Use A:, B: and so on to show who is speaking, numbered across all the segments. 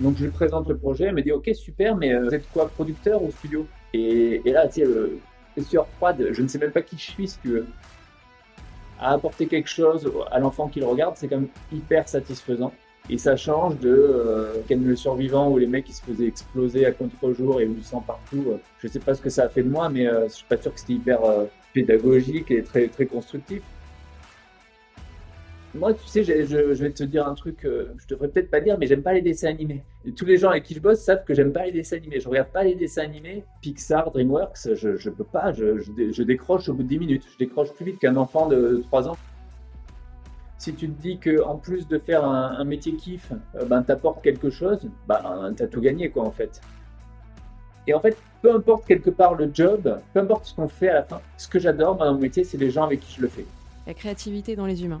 A: Donc je lui présente le projet, elle me dit ok super, mais euh, vous êtes quoi, producteur ou studio? Et, là, tu sais, sueur froide, je ne sais même pas qui je suis si tu veux. À apporter quelque chose à l'enfant qui le regarde, c'est quand même hyper satisfaisant. Et ça change de euh, Ken le survivant où les mecs qui se faisaient exploser à contre-jour et du sang partout. Je sais pas ce que ça a fait de moi, mais euh, je suis pas sûr que c'était hyper euh, pédagogique et très, très constructif. Moi, tu sais, je, vais te dire un truc, euh, je devrais peut-être pas dire, mais j'aime pas les dessins animés. tous les gens avec qui je bosse savent que j'aime pas les dessins animés. Je regarde pas les dessins animés. Pixar, DreamWorks, je, je peux pas, je, décroche au bout de 10 minutes. Je décroche plus vite qu'un enfant de 3 ans. Si tu te dis que en plus de faire un, métier kiff, euh, ben t'apportes quelque chose, ben t'as tout gagné quoi en fait. Et en fait, peu importe quelque part le job, peu importe ce qu'on fait à la fin, ce que j'adore dans mon métier, c'est les gens avec qui je le fais.
B: La créativité dans les humains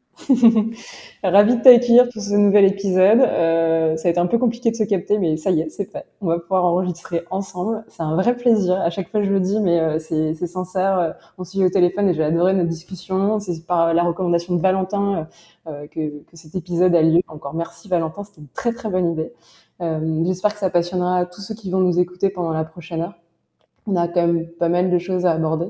B: Ravi de t'accueillir pour ce nouvel épisode. Euh, ça a été un peu compliqué de se capter, mais ça y est, c'est fait. On va pouvoir enregistrer ensemble. C'est un vrai plaisir. À chaque fois, je le dis, mais euh, c'est sincère. On se suit au téléphone et j'ai adoré notre discussion. C'est par la recommandation de Valentin euh, que, que, cet épisode a lieu. Encore merci Valentin, c'était une très très bonne idée. Euh, j'espère que ça passionnera tous ceux qui vont nous écouter pendant la prochaine heure. On a quand même pas mal de choses à aborder.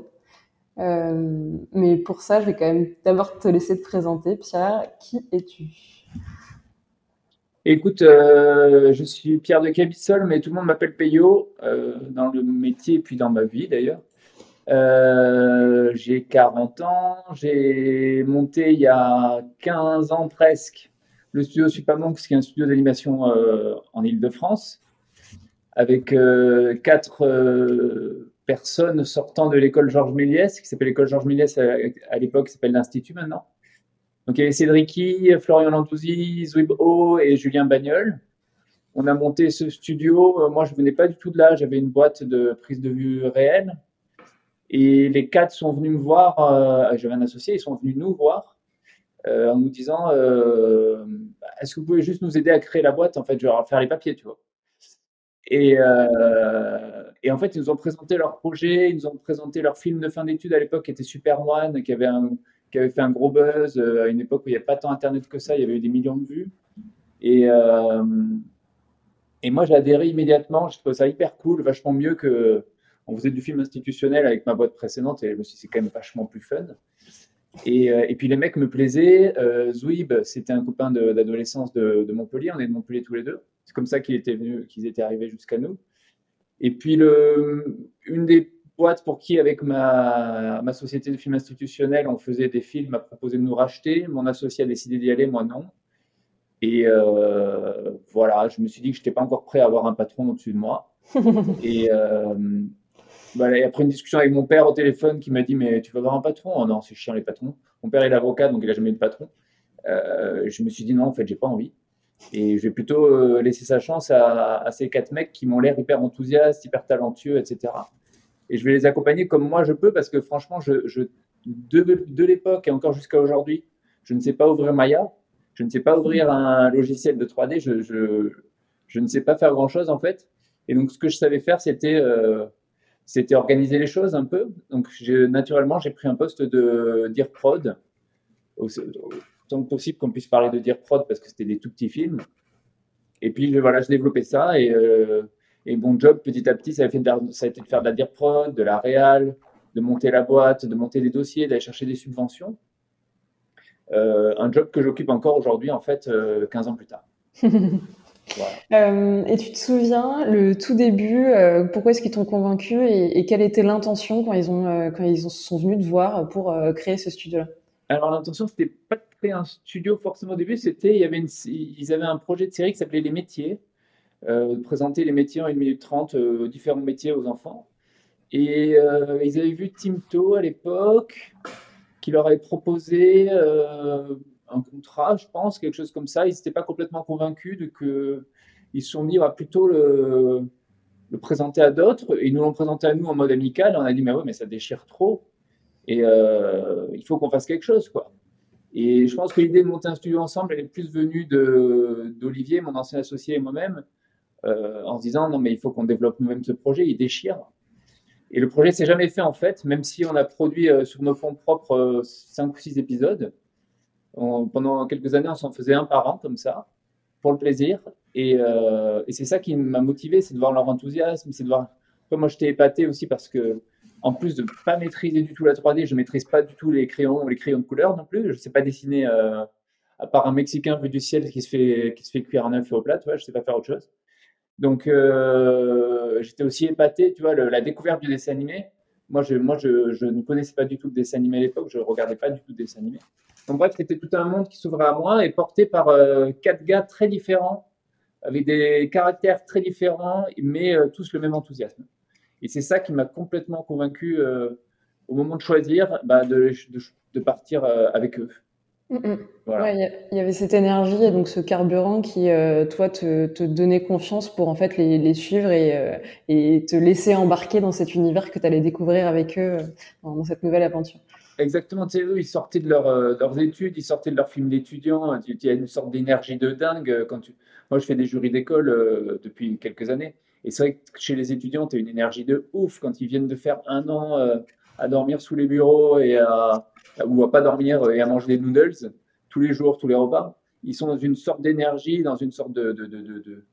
B: Euh, mais pour ça, je vais quand même d'abord te laisser te présenter. Pierre, qui es-tu?
A: Écoute, euh, je suis Pierre de Cabissol, mais tout le monde m'appelle Peyo euh, dans le métier et puis dans ma vie d'ailleurs. j'ai 40 ans, j'ai monté il y a 15 ans presque le studio Supamonks, qui est un studio d'animation en Ile-de-France, avec quatre personnes sortant de l'école Georges Méliès, qui s'appelle l'école Georges Méliès à, l'époque, qui s'appelle l'Institut maintenant. Donc il y avait Cédric Florian Lantouzi, Zwib O et Julien Bagnol. On a monté ce studio. Euh, moi, je venais pas du tout de là. J'avais une boîte de prise de vue réelle. Et les quatre sont venus me voir. Euh, j'avais un associé. Ils sont venus nous voir euh, en nous disant Est-ce que vous pouvez juste nous aider à créer la boîte En fait, vais faire les papiers, tu vois. Et, euh, et, en fait, ils nous ont présenté leur projet, ils nous ont présenté leur film de fin d'études à l'époque qui était Super One, qui avait, fait un gros buzz euh, à une époque où il n'y avait pas tant Internet que ça, il y avait eu des millions de vues. Et, euh, moi, j'ai adhéré immédiatement, je trouvais ça hyper cool, vachement mieux que. On faisait du film institutionnel avec ma boîte précédente et je me suis dit, c'est quand même vachement plus fun. Et, puis les mecs me plaisaient. Zouib, c'était un copain d'adolescence de, Montpellier. On est de Montpellier tous les deux. C'est comme ça qu'ils étaient venus, qu'ils étaient arrivés jusqu'à nous. Et puis le, une des boîtes pour qui, avec ma, ma société de films institutionnels, on faisait des films, a proposé de nous racheter. Mon associé a décidé d'y aller, moi non. Et euh, voilà, je me suis dit que je n'étais pas encore prêt à avoir un patron au-dessus de moi. et, euh, et après une discussion avec mon père au téléphone qui m'a dit Mais tu vas avoir un patron? Oh Non, c'est chiant les patrons. Mon père est avocat, donc il n'a jamais eu de patron. Euh, je me suis dit Non, en fait, j'ai pas envie. Et je vais plutôt euh, laisser sa chance à, ces quatre mecs qui m'ont l'air hyper enthousiastes, hyper talentueux, etc. Et je vais les accompagner comme moi je peux parce que franchement, de, l'époque et encore jusqu'à aujourd'hui, je ne sais pas ouvrir Maya, je ne sais pas ouvrir un logiciel de 3D, je, ne sais pas faire grand-chose en fait. Et donc, ce que je savais faire, c'était euh, organiser les choses un peu. Donc, naturellement, j'ai pris un poste de dire prod, que possible qu'on puisse parler de dire prod parce que c'était des tout petits films. Et puis, voilà, je développais ça et, euh, et mon job, petit à petit, ça a, fait ça a été de faire de la dire prod, de la réal, de monter la boîte, de monter des dossiers, d'aller chercher des subventions. Euh, un job que j'occupe encore aujourd'hui, en fait, 15 euh, ans plus tard.
B: Euh, et tu te souviens, le tout début, pourquoi est-ce qu'ils t'ont convaincu et, quelle était l'intention quand ils ont quand ils sont venus te voir pour créer ce studio-là?
A: Alors l'intention, c'était pas de un studio forcément au début, c'était ils avaient un projet de série qui s'appelait Les métiers, de présenter les métiers en 1 minute 30, différents métiers aux enfants. Et ils avaient vu Timto à l'époque, qui leur avait proposé un contrat, je pense, quelque chose comme ça. Ils n'étaient pas complètement convaincus de que ils se sont dit, on va plutôt le, présenter à d'autres. Ils nous l'ont présenté à nous en mode amical. On a dit, mais ouais, mais ça déchire trop. Et il faut qu'on fasse quelque chose, quoi. Et je pense que l'idée de monter un studio ensemble, elle est plus venue d'Olivier, mon ancien associé et moi-même, en se disant, non, mais il faut qu'on développe nous-mêmes ce projet, il déchire. Et le projet s'est jamais fait en fait, même si on a produit euh, sur nos fonds propres 5 euh, ou 6 épisodes. pendant quelques années, on s'en faisait un par an comme ça, pour le plaisir. Et, euh, c'est ça qui m'a motivé, c'est de voir leur enthousiasme, c'est de voir. moi, j'étais épaté aussi parce que, en plus de pas maîtriser du tout la 3D, je maîtrise pas du tout les crayons, les crayons de couleur non plus. Je sais pas dessiner, à part un Mexicain vu du ciel qui se fait qui se fait cuire un feu au plat. Tu vois, je sais pas faire autre chose. Donc, euh, j'étais aussi épaté, tu vois, la découverte du dessin animé. Moi, je, moi je, ne connaissais pas du tout le dessin animé à l'époque, je ne regardais pas du tout le dessin animé. Donc, bref, c'était tout un monde qui s'ouvrait à moi et porté par euh, quatre gars très différents, avec des caractères très différents, mais euh, tous le même enthousiasme. Et c'est ça qui m'a complètement convaincu au moment de choisir bah, de, de, de, partir avec eux.
B: Mm, mm. il y, avait cette énergie et donc ce carburant qui, euh, toi, te, te, donnait confiance pour en fait les, les suivre et, euh, et, te laisser embarquer dans cet univers que tu allais découvrir avec eux euh, dans, cette nouvelle aventure.
A: Exactement, tu sais, eux, ils sortaient de leur, leurs études, ils sortaient de leur film d'étudiants, il y a une sorte d'énergie de dingue. Quand tu... Moi, je fais des jurys d'école depuis quelques années, et c'est vrai que chez les étudiants, tu as une énergie de ouf quand ils viennent de faire un an à dormir sous les bureaux et à, ou à pas dormir et à manger des noodles tous les jours, tous les repas. Ils sont dans une sorte d'énergie, dans une sorte de, de, de,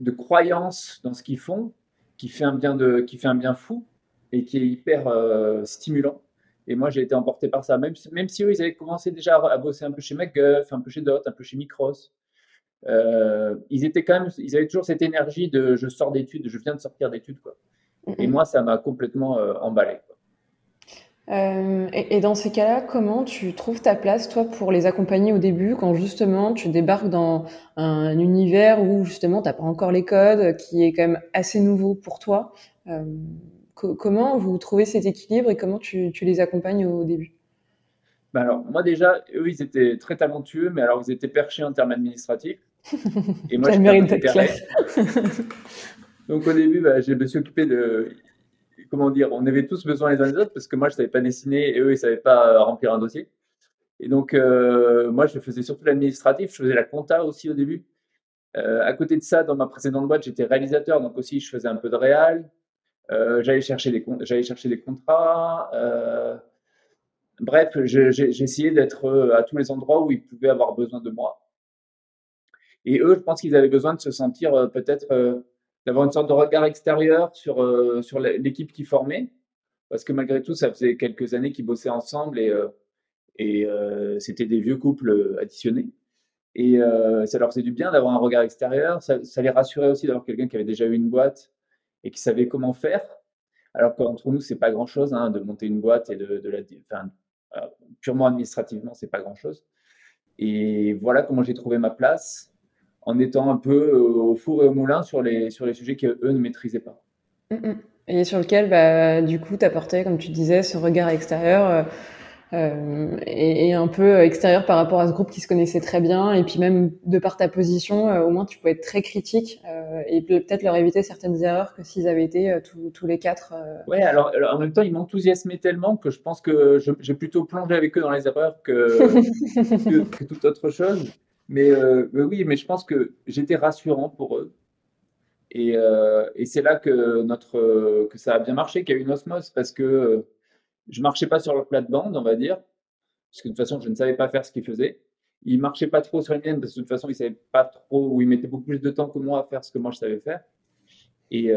A: de, croyance dans ce qu'ils font, qui fait, un bien de, qui fait un bien fou et qui est hyper euh, stimulant. Et moi, j'ai été emporté par ça. Même même si eux, ils avaient commencé déjà à bosser un peu chez McGuff, un peu chez Dot, un peu chez Micros, euh, ils étaient quand même, ils avaient toujours cette énergie de je sors d'études, je viens de sortir d'études, quoi. Et moi, ça m'a complètement euh, emballé.
B: Euh, et, dans ces cas-là, comment tu trouves ta place, toi, pour les accompagner au début, quand justement tu débarques dans un univers où justement tu n'as pas encore les codes, qui est quand même assez nouveau pour toi euh, Comment vous trouvez cet équilibre et comment tu, les accompagnes au début?
A: Ben alors, moi déjà, eux, ils étaient très talentueux, mais alors ils étaient perchés en termes administratifs.
B: Et moi, je clair.
A: Donc au début, bah, je me suis occupé de, comment dire, on avait tous besoin les uns des autres parce que moi je savais pas dessiner et eux ils savaient pas remplir un dossier. Et donc euh, moi je faisais surtout l'administratif, je faisais la compta aussi au début. Euh, à côté de ça, dans ma précédente boîte, j'étais réalisateur, donc aussi je faisais un peu de réal. Euh, j'allais chercher des j'allais chercher des contrats. bref, j'essayais d'être à tous les endroits où ils pouvaient avoir besoin de moi. Et eux, je pense qu'ils avaient besoin de se sentir peut-être d'avoir une sorte de regard extérieur sur, euh, sur l'équipe qui formait. Parce que malgré tout, ça faisait quelques années qu'ils bossaient ensemble et, euh, et euh, c'était des vieux couples additionnés. Et ça leur faisait du bien d'avoir un regard extérieur. Ça, les rassurait aussi d'avoir quelqu'un qui avait déjà eu une boîte et qui savait comment faire. Alors qu'entre nous, c'est pas grand-chose hein, de monter une boîte et de, la. Purement administrativement, c'est pas grand-chose. Et voilà comment j'ai trouvé ma place en étant un peu euh, au four et au moulin sur les, sur les sujets qu'eux ne maîtrisaient pas.
B: Mm, mm. Et sur lequel, bah, du coup, tu apportais, comme tu disais, ce regard extérieur euh, euh, et, un peu extérieur par rapport à ce groupe qui se connaissait très bien. Et puis même de par ta position, au moins tu pouvais être très critique et peut-être leur éviter certaines erreurs que s'ils avaient été tous les quatre.
A: Ouais, alors, en même temps, ils m'enthousiasmaient tellement que je pense que j'ai plutôt plongé avec eux dans les erreurs que, que, que toute autre chose. Euh, mais, oui, mais je pense que j'étais rassurant pour eux. Et, euh, et c'est là que, notre, que ça a bien marché, qu'il y a eu une osmose, parce que euh, je marchais pas sur leur plate-bande, on va dire, parce que de toute façon, je ne savais pas faire ce qu'ils faisaient. Ils marchaient pas trop sur les miennes, parce que de toute façon, ils savaient pas trop, ou ils mettaient beaucoup plus de temps que moi à faire ce que moi je savais faire. Et,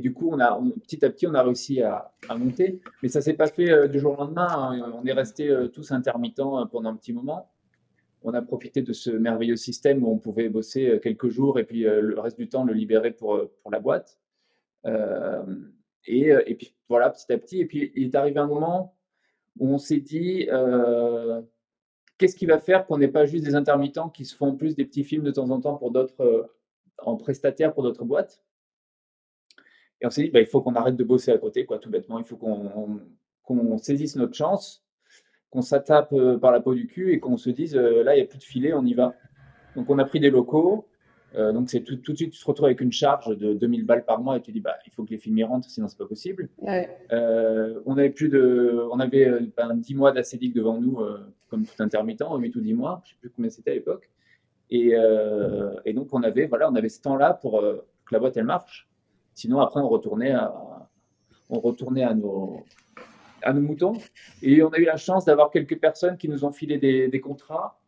A: du coup, on a, petit à petit, on a réussi à, monter. Mais ça s'est pas fait du jour au lendemain. Hein. On est restés tous intermittents pendant un petit moment on a profité de ce merveilleux système où on pouvait bosser euh, quelques jours et puis euh, le reste du temps le libérer pour, euh, pour la boîte. et, et, puis voilà, petit à petit. Et puis il est arrivé un moment où on s'est dit qu'est-ce qui va faire qu'on n'ait pas juste des intermittents qui se font plus des petits films de temps en temps pour d'autres, en prestataire pour d'autres boîtes? Et on s'est dit, bah, il faut qu'on arrête de bosser à côté, quoi, tout bêtement. Il faut qu'on saisisse notre chance qu'on s'attape euh, par la peau du cul et qu'on se dise euh, là, il n'y a plus de filet, on y va. Donc on a pris des locaux Euh, donc, c'est tout, tout, de suite, tu te retrouves avec une charge de 2000 balles par mois et tu dis, bah, il faut que les films y rentrent, sinon c'est pas possible. Euh, on avait plus de, on avait ben, 10 mois d'acédique devant nous, comme tout intermittent, 8 ou 10 mois, je sais plus combien c'était à l'époque. Et, et, donc, on avait, voilà, on avait ce temps-là pour que la boîte, elle marche. Sinon, après, on retournait à, on retournait à nos, à nos moutons. Et on a eu la chance d'avoir quelques personnes qui nous ont filé des, contrats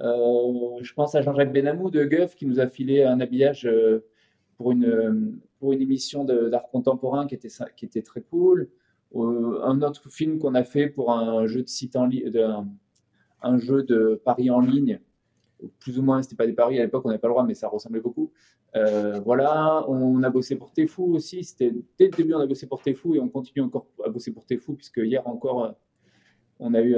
A: euh, je pense à Jean-Jacques Benamou de Guff qui nous a filé un habillage euh, pour une, pour une émission d'art contemporain qui était, qui était très cool. Euh, un autre film qu'on a fait pour un jeu de site en ligne, un jeu de paris en ligne, plus ou moins, c'était pas des paris à l'époque, on n'avait pas le droit, mais ça ressemblait beaucoup. voilà, on a bossé pour Tefou aussi. C'était dès le début, on a bossé pour Tefou et on continue encore à bosser pour Tefou puisque hier encore, on a eu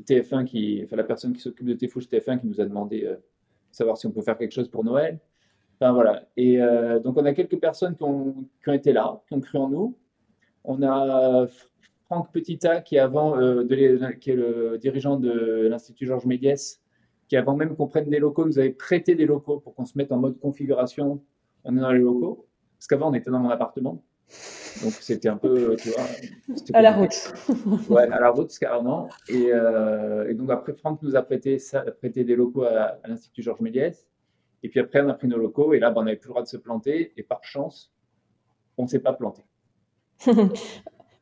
A: TF1 qui, enfin la personne qui s'occupe de Tefouche TF1 qui nous a demandé euh, de savoir si on peut faire quelque chose pour Noël. Enfin voilà. Et euh, donc on a quelques personnes qui ont, été là, qui ont cru en nous. On a Franck Petita qui avant euh, qui est le dirigeant de l'Institut Georges Méliès, qui avant même qu'on prenne des locaux, nous avait prêté des locaux pour qu'on se mette en mode configuration. On est dans les locaux. Parce qu'avant on était dans mon appartement. Donc c'était un peu, tu vois.
B: À la route.
A: ouais, à la route carrément. Et, euh, et, donc après, Franck nous a prêté, ça, prêté des locaux à, l'Institut Georges Méliès. Et puis après, on a pris nos locaux et là, ben, on n'avait plus le droit de se planter. Et par chance, on ne s'est pas planté.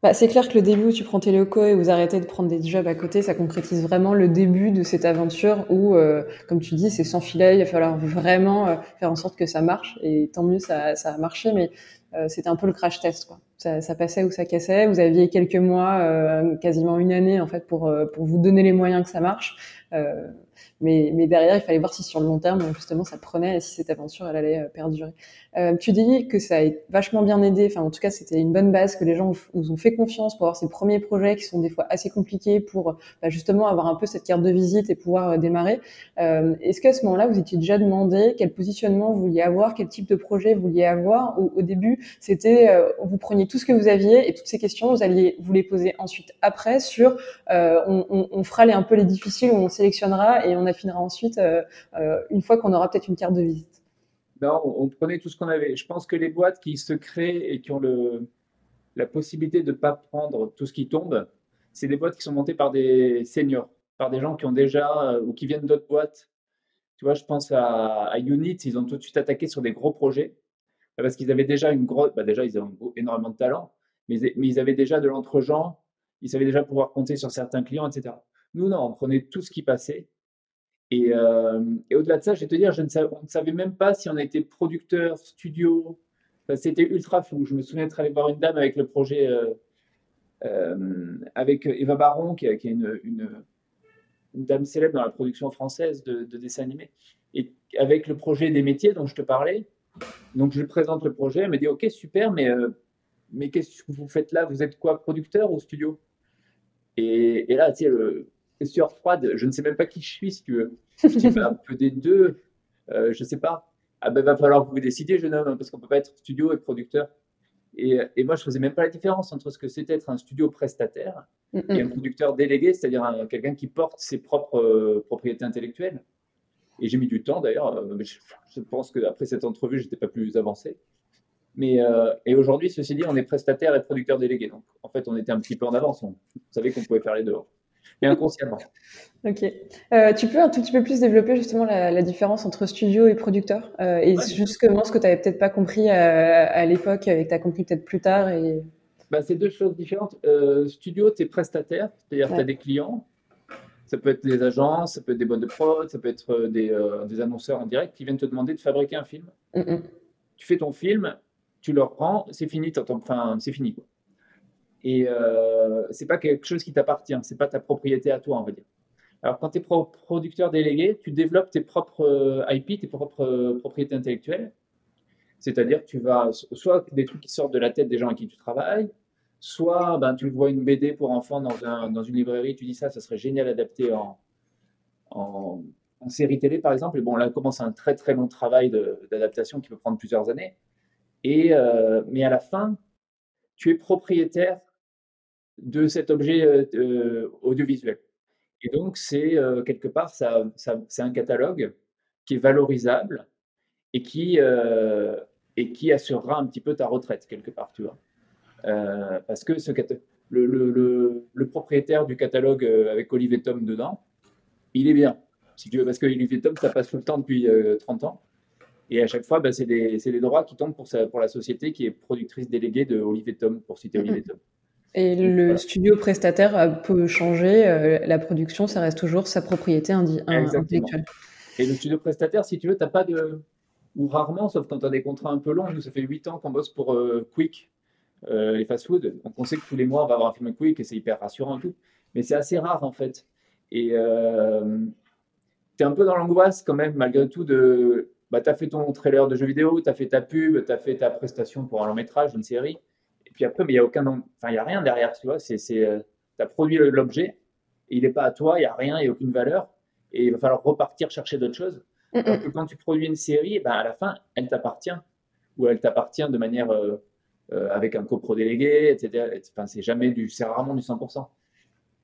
B: Bah, c'est clair que le début où tu prends tes locaux et vous arrêtez de prendre des jobs à côté, ça concrétise vraiment le début de cette aventure où, euh, comme tu dis, c'est sans filet, il va falloir vraiment euh, faire en sorte que ça marche. Et tant mieux, ça, ça a marché, mais euh, c'était un peu le crash test. Quoi. Ça, ça, passait ou ça cassait. Vous aviez quelques mois, euh, quasiment une année en fait, pour, euh, pour vous donner les moyens que ça marche. Mais, mais, derrière, il fallait voir si sur le long terme, justement, ça prenait et si cette aventure, elle allait perdurer. Euh, tu dis que ça a vachement bien aidé, enfin en tout cas c'était une bonne base, que les gens vous ont fait confiance pour avoir ces premiers projets qui sont des fois assez compliqués pour bah, justement avoir un peu cette carte de visite et pouvoir euh, démarrer. Euh, Est-ce qu'à ce, moment-là vous étiez déjà demandé quel positionnement vous vouliez avoir, quel type de projet vous vouliez avoir Ou au début c'était euh, vous preniez tout ce que vous aviez et toutes ces questions vous alliez vous les poser ensuite après sur euh, on, on, fera les un peu les difficiles où on sélectionnera et on affinera ensuite une fois qu'on aura peut-être une carte de visite
A: on, prenait tout ce qu'on avait. Je pense que les boîtes qui se créent et qui ont le, la possibilité de ne pas prendre tout ce qui tombe, c'est des boîtes qui sont montées par des seniors, par des gens qui ont déjà euh, ou qui viennent d'autres boîtes. Tu vois, je pense à, Unit, ils ont tout de suite attaqué sur des gros projets parce qu'ils avaient déjà une grosse, bah déjà ils ont énormément de talent, mais, ils avaient déjà de l'entre-gens, ils savaient déjà pouvoir compter sur certains clients, etc. Nous, non, on prenait tout ce qui passait euh, et, au-delà de ça, je vais te dire, on ne savait même pas si on était producteur, studio. C'était ultra flou. Je me souviens d'être allé voir une dame avec le projet, euh, euh, avec Eva Baron, qui, est une, dame célèbre dans la production française de, dessins animés, et avec le projet des métiers dont je te parlais. Donc, je lui présente le projet. Elle me dit Ok, super, mais, mais qu'est-ce que vous faites là? Vous êtes quoi, producteur ou studio? Et, et, là, tu sais, le, sur froide, je ne sais même pas qui je suis, si tu veux. Je un peu des deux, euh, je ne sais pas. Ah ben, va falloir que vous décidiez, jeune homme, parce qu'on ne peut pas être studio et producteur. Et, et moi, je ne faisais même pas la différence entre ce que c'était être un studio prestataire et un producteur délégué, c'est-à-dire quelqu'un qui porte ses propres euh, propriétés intellectuelles. Et j'ai mis du temps d'ailleurs. Euh, je, pense qu'après cette entrevue, je n'étais pas plus avancé. Mais euh, et aujourd'hui, ceci dit, on est prestataire et producteur délégué. Donc, en fait, on était un petit peu en avance. On savait qu'on pouvait faire les deux et inconsciemment.
B: Ok. Euh, tu peux un tout petit peu plus développer justement la, différence entre studio et producteur euh, et justement ce que tu n'avais peut-être pas compris à, l'époque et que tu as compris peut-être plus tard. Et...
A: Bah, c'est deux choses différentes. Studio, tu es prestataire, c'est-à-dire que tu as des clients. Ça peut être des agences, ça peut être des boîtes de prod, ça peut être des, des annonceurs en direct qui viennent te demander de fabriquer un film. Tu fais ton film, tu leur rends, c'est fini, enfin, c'est fini. Quoi et euh, c'est pas quelque chose qui t'appartient, c'est pas ta propriété à toi, on va dire. Alors quand tu es producteur délégué, tu développes tes propres euh, IP, tes propres euh, propriétés intellectuelles. C'est-à-dire que tu vas soit des trucs qui sortent de la tête des gens avec qui tu travailles, soit ben, tu vois une BD pour enfants dans, un, dans une librairie, tu dis ça, ça serait génial adapté en, en, série télé par exemple. Et bon, là commence un très très long travail d'adaptation qui peut prendre plusieurs années. Et, euh, mais à la fin, tu es propriétaire de cet objet euh, euh, audiovisuel. Et donc, c'est quelque part, ça, c'est un catalogue qui est valorisable et qui, et qui assurera un petit peu ta retraite quelque part, tu vois. Parce que ce le, le, le, propriétaire du catalogue avec Olivier Tom dedans, il est bien, si tu veux, parce que Olivier Tom, ça passe tout le temps depuis 30 ans. Et à chaque fois, bah, c'est les droits qui tombent pour, pour la société qui est productrice déléguée de Olivier Tom, pour citer Olivier Tom.
B: Et le studio prestataire peut changer, euh, la production, ça reste toujours sa propriété intellectuelle.
A: Et le studio prestataire, si tu veux, tu n'as pas de. Ou rarement, sauf quand tu as des contrats un peu longs. Nous, ça fait 8 ans qu'on bosse pour euh, Quick, euh, les fast-food. Donc on sait que tous les mois, on va avoir un film Quick et c'est hyper rassurant et tout. Mais c'est assez rare, en fait. Et tu es un peu dans l'angoisse, quand même, malgré tout, de bah, tu as fait ton trailer de jeu vidéo, tu as fait ta pub, tu as fait ta prestation pour un long métrage, une série. Et puis après, il n'y a aucun, enfin, y a rien derrière, tu vois. C'est, euh, tu as produit l'objet, il n'est pas à toi, il n'y a rien, il n'y a aucune valeur. Et il va falloir repartir chercher d'autres choses. Alors que quand tu produis une série, ben, à la fin, elle t'appartient. Ou elle t'appartient de manière euh, euh, avec un copro délégué, etc. Enfin, c'est jamais du, c'est rarement du 100%.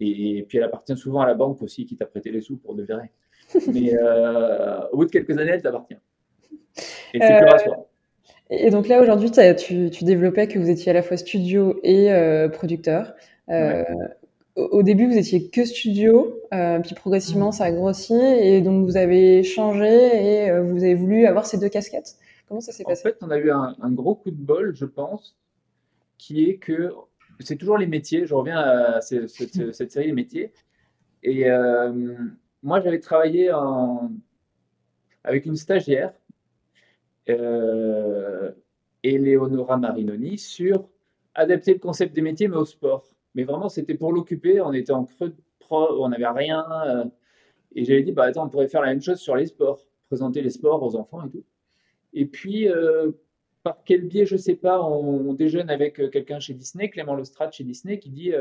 A: Et, puis elle appartient souvent à la banque aussi qui t'a prêté les sous pour de vrai. Mais au bout de quelques années, elle t'appartient.
B: Et c'est plus euh, Et donc là, aujourd'hui, tu, tu, développais que vous étiez à la fois studio et euh, producteur. Euh, au début, vous étiez que studio, puis progressivement, ça a grossi, et donc vous avez changé et vous avez voulu avoir ces deux casquettes? Comment ça s'est passé?
A: En fait, on a eu un, gros coup de bol, je pense, qui est que c'est toujours les métiers. Je reviens à cette, cette série Les métiers. Et moi, j'avais travaillé en, avec une stagiaire euh, Eleonora Marinoni sur adapter le concept des métiers, mais au sport. Mais vraiment, c'était pour l'occuper. On était en creux de pro, on n'avait rien. Euh, et j'avais dit, bah attends, on pourrait faire la même chose sur les sports, présenter les sports aux enfants et tout. Et puis, euh, par quel biais, je sais pas, on, déjeune avec euh, quelqu'un chez Disney, Clément Lestrade chez Disney, qui dit,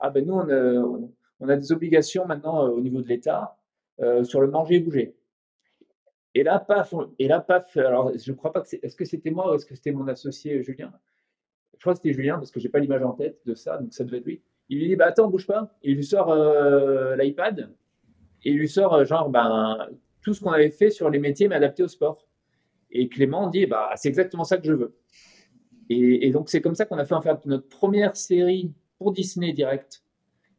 A: ah ben nous, on, a des obligations maintenant au niveau de l'État sur le manger et bouger. Et là, paf, et là, paf, alors je ne crois pas que c'est. Est-ce que c'était moi ou est-ce que c'était mon associé euh, Julien? Je crois que c'était Julien parce que je n'ai pas l'image en tête de ça, donc ça devait être lui. Il lui dit bah, Attends, bouge pas. il lui sort euh, l'iPad et il lui sort euh, genre ben, tout ce qu'on avait fait sur les métiers mais adapté au sport. Et Clément dit bah, C'est exactement ça que je veux. Et, donc, c'est comme ça qu'on a fait en fait notre première série pour Disney direct.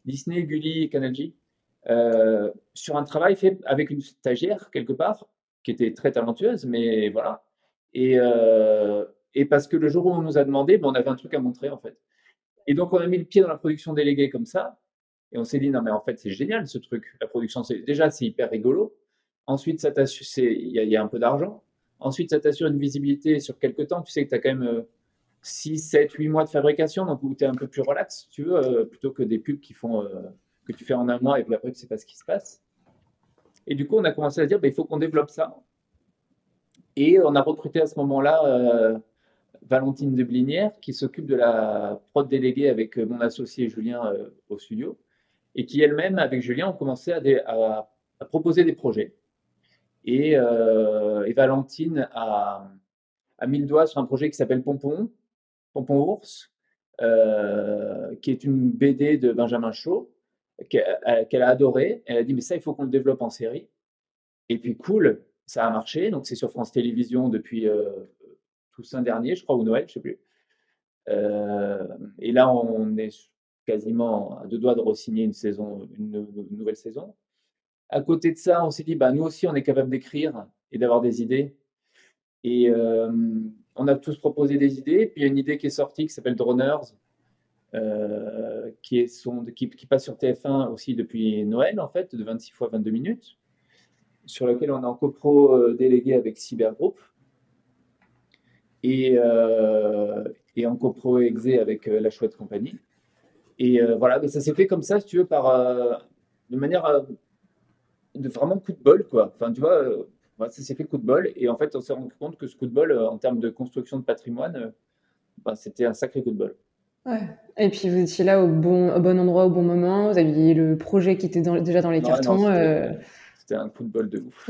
A: Disney, Gulli et Canal sur un travail fait avec une stagiaire quelque part qui était très talentueuse, mais voilà. Et, euh, et parce que le jour où on nous a demandé, ben, on avait un truc à montrer en fait. Et donc on a mis le pied dans la production déléguée comme ça, et on s'est dit non mais en fait c'est génial ce truc. La production, c'est déjà c'est hyper rigolo. Ensuite il y, a un peu d'argent. Ensuite ça t'assure une visibilité sur quelques temps. Tu sais que tu as quand même 6, 7, 8 mois de fabrication, donc où tu es un peu plus relax, tu veux, euh, plutôt que des pubs qui font, euh, que tu fais en un mois et puis après tu sais pas ce qui se passe. Et du coup, on a commencé à dire, bah, il faut qu'on développe ça. Et on a recruté à ce moment-là euh, Valentine Deblinière, qui s'occupe de la prod déléguée avec mon associé Julien au studio, et qui elle-même, avec Julien, ont commencé à, proposer des projets. Et, Valentine a, mis le doigt sur un projet qui s'appelle Pompon, Pompon Ours, qui est une BD de Benjamin Shaw, euh, qu'elle a adoré. Elle a dit, mais ça, il faut qu'on le développe en série. Et puis, cool, ça a marché. Donc, c'est sur France Télévisions depuis euh, Toussaint dernier, je crois, ou Noël, je ne sais plus. Euh, et là, on est quasiment à deux doigts de re-signer une, saison, une, nouvelle saison. À côté de ça, on s'est dit, bah, nous aussi, on est capable d'écrire et d'avoir des idées. Et on a tous proposé des idées. Puis il y a une idée qui est sortie qui s'appelle Droners, euh, qui, est son, qui, passe sur TF1 aussi depuis Noël, en fait, de 26 fois 22 minutes, sur lequel on est en copro euh, délégué avec Cybergroup et, euh, et en copro exé avec La Chouette Compagnie. Et voilà, ça s'est fait comme ça, si tu veux, par, de manière de vraiment coup de bol, quoi. Enfin, tu vois, ça s'est fait coup de bol. Et en fait, on s'est rendu compte que ce coup de bol, en termes de construction de patrimoine, bah, c'était un sacré coup de bol.
B: Ouais. Et puis vous étiez là au bon, au bon endroit, au bon moment. Vous aviez le projet qui était déjà dans les cartons.
A: Euh. C'était un coup de bol de ouf.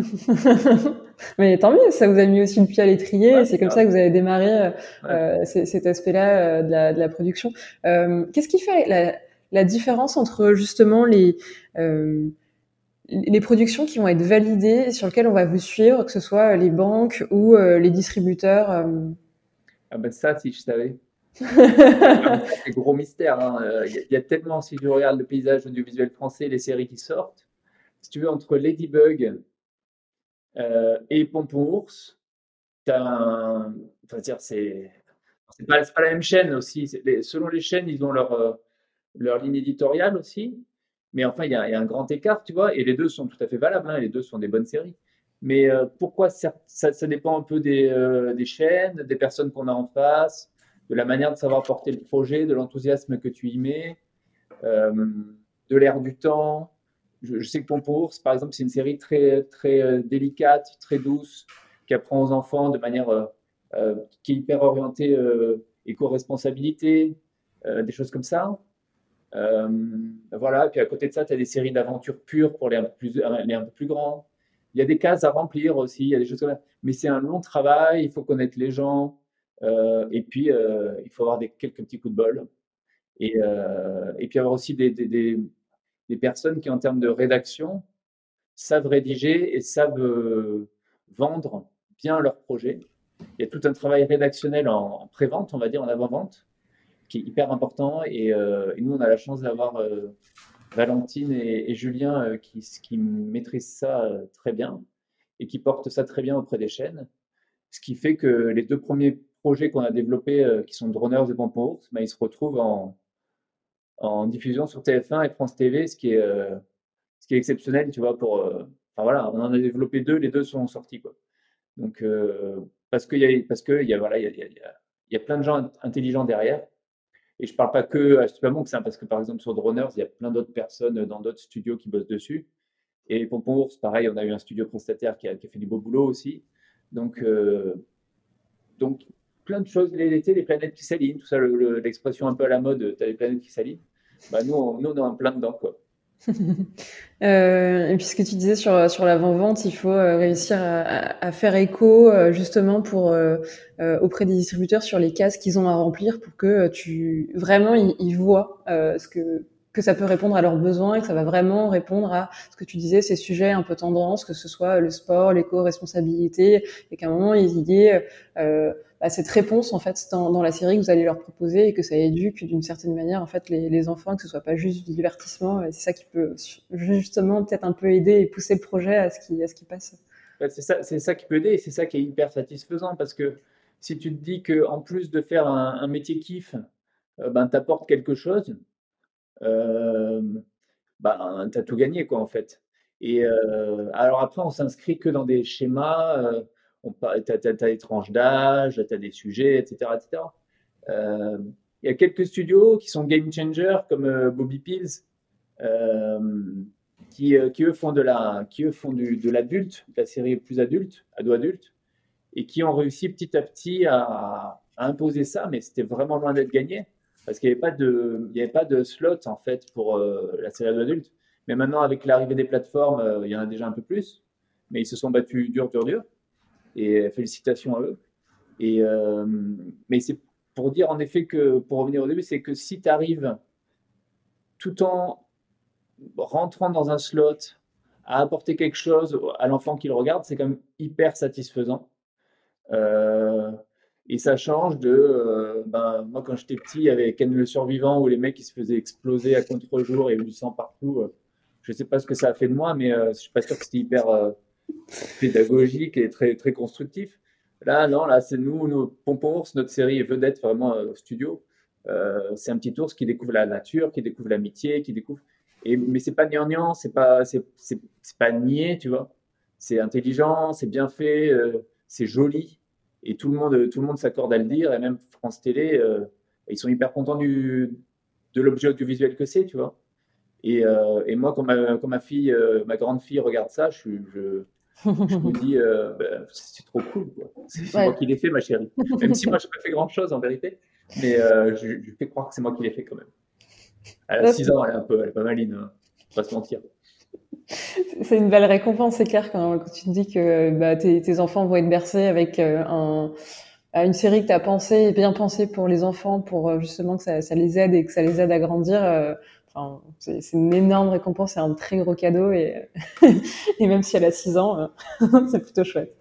B: Mais tant mieux, ça vous a mis aussi le pied à l'étrier. c'est comme ça que vous avez démarré euh, cet aspect-là euh, de, la, de, la, production. Qu'est-ce qui fait la, la, différence entre justement les les productions qui vont être validées, sur lesquelles on va vous suivre, que ce soit les banques ou les distributeurs
A: Ah ben ça, si je savais. c'est gros mystère. Hein. Il y, a tellement, si je regarde le paysage audiovisuel français, les séries qui sortent, si tu veux, entre Ladybug euh, et Pompon Ours, tu as un. Enfin, dire, c'est. C'est pas, pas, la même chaîne aussi. selon les chaînes, ils ont leur, euh, leur ligne éditoriale aussi. Mais enfin, il y, a, un grand écart, tu vois, et les deux sont tout à fait valables, hein, les deux sont des bonnes séries. Mais euh, pourquoi ça, dépend un peu des, des chaînes, des personnes qu'on a en face, de la manière de savoir porter le projet, de l'enthousiasme que tu y mets, de l'air du temps, je, sais que Pompon par exemple, c'est une série très, très euh, délicate, très douce, qui apprend aux enfants de manière euh, euh, qui est hyper orientée éco-responsabilité, des choses comme ça. Voilà, puis à côté de ça, tu as des séries d'aventure pures pour les un, peu plus, les un peu plus grands. Il y a des cases à remplir aussi, il y a des choses comme ça. Mais c'est un long travail, il faut connaître les gens. et puis, il faut avoir quelques petits coups de bol. Et, et puis avoir aussi des, des, des personnes qui, en termes de rédaction, savent rédiger et savent euh, vendre bien leur projet. Il y a tout un travail rédactionnel en, pré-vente, on va dire, en avant-vente, qui est hyper important. Et, euh, nous, on a la chance d'avoir euh, Valentine et, Julien qui, qui, maîtrisent ça très bien et qui portent ça très bien auprès des chaînes. Ce qui fait que les deux premiers projets qu'on a développés, qui sont Droners et Pompons, ben, ils se retrouvent en, diffusion sur TF1 et France TV, ce qui est, euh, exceptionnel, tu vois. Euh, enfin voilà, on en a développé deux, les deux sont sortis, quoi. Donc, euh, parce qu'il y voilà, il y a, y, a, y a, plein de gens intelligents derrière. Et je parle pas que à Supermonk, c'est parce que par exemple sur Droners, il y a plein d'autres personnes dans d'autres studios qui bossent dessus. Et Pompon pareil, on a eu un studio prestataire qui a, fait du beau boulot aussi. Donc, donc plein de choses, l'été, les planètes qui s'alignent, tout ça, l'expression un peu à la mode, tu as les planètes qui s'alignent bah, nous, on, nous, on est en plein dedans. Quoi.
B: euh, et puis ce que tu disais sur, sur l'avant-vente, il faut euh, réussir à, à, faire écho euh, justement pour euh, auprès des distributeurs sur les cases qu'ils ont à remplir pour que tu vraiment ils, ils voient ce que que ça peut répondre à leurs besoins et que ça va vraiment répondre à ce que tu disais, ces sujets un peu tendance, que ce soit le sport, l'éco-responsabilité, et qu'à un moment ils y aient euh, bah, cette réponse en fait dans, la série que vous allez leur proposer et que ça éduque d'une certaine manière en fait les, enfants, que ce soit pas juste du divertissement. C'est ça qui peut justement peut-être un peu aider et pousser le projet à ce qui passe.
A: c'est ça, c'est ça qui peut aider et c'est ça qui est hyper satisfaisant parce que si tu te dis que en plus de faire un, métier kiff, euh, ben t'apportes quelque chose, euh, ben t'as tout gagné quoi en fait. Et euh, alors après on s'inscrit que dans des schémas. Tu as, des tranches d'âge, tu as des sujets, etc. etc. Euh, il y a quelques studios qui sont game changers comme euh, Bobby Pills, euh, qui, qui, eux font de la, qui eux font du, de l'adulte, de la série plus adulte, ado-adulte, et qui ont réussi petit à petit à, imposer ça, mais c'était vraiment loin d'être gagné parce qu'il n'y avait pas de, avait pas de slot en fait pour la série ado-adulte. Mais maintenant, avec l'arrivée des plateformes, il y en a déjà un peu plus, mais ils se sont battus dur, dur, dur. Et félicitations à eux. Et, euh, mais c'est pour dire en effet que, pour revenir au début, c'est que si tu arrives tout en rentrant dans un slot à apporter quelque chose à l'enfant qui le regarde, c'est quand même hyper satisfaisant. Euh, et ça change de. Euh, ben, moi, quand j'étais petit, il avait Ken le survivant où les mecs ils se faisaient exploser à contre-jour et du sang partout. Je ne sais pas ce que ça a fait de moi, mais je ne suis pas sûr que c'était hyper pédagogique et très, très constructif. Là, non, là, c'est nous, nos Pompons Ours, notre série vedette vraiment euh, au studio. Euh, c'est un petit ours qui découvre la nature, qui découvre l'amitié, qui découvre. Et, mais c'est pas gnangnan, c'est pas, c'est, c'est, pas niais, tu vois. C'est intelligent, c'est bien fait, euh, c'est joli. Et tout le monde, tout le monde s'accorde à le dire. Et même France Télé, ils sont hyper contents du, de l'objet audiovisuel que c'est, tu vois. Et, et moi, quand ma, fille, ma grande fille regarde ça, je, je me dis, euh, bah, c'est trop cool. C'est moi qui l'ai fait, ma chérie. Même si moi, je n'ai pas fait grand-chose en vérité, mais euh, je, je, fais croire que c'est moi qui l'ai fait quand même. Elle a 6 ans, elle est un peu, elle est pas maline, hein. pas se mentir.
B: C'est une belle récompense, c'est clair, quand, tu te dis que bah, tes, tes, enfants vont être bercés avec euh, un, une série que tu as pensée, bien pensée pour les enfants, pour justement que ça, ça, les aide et que ça les aide à grandir C'est une énorme récompense, c'est un très gros cadeau et, même si elle a 6 ans, c'est plutôt chouette.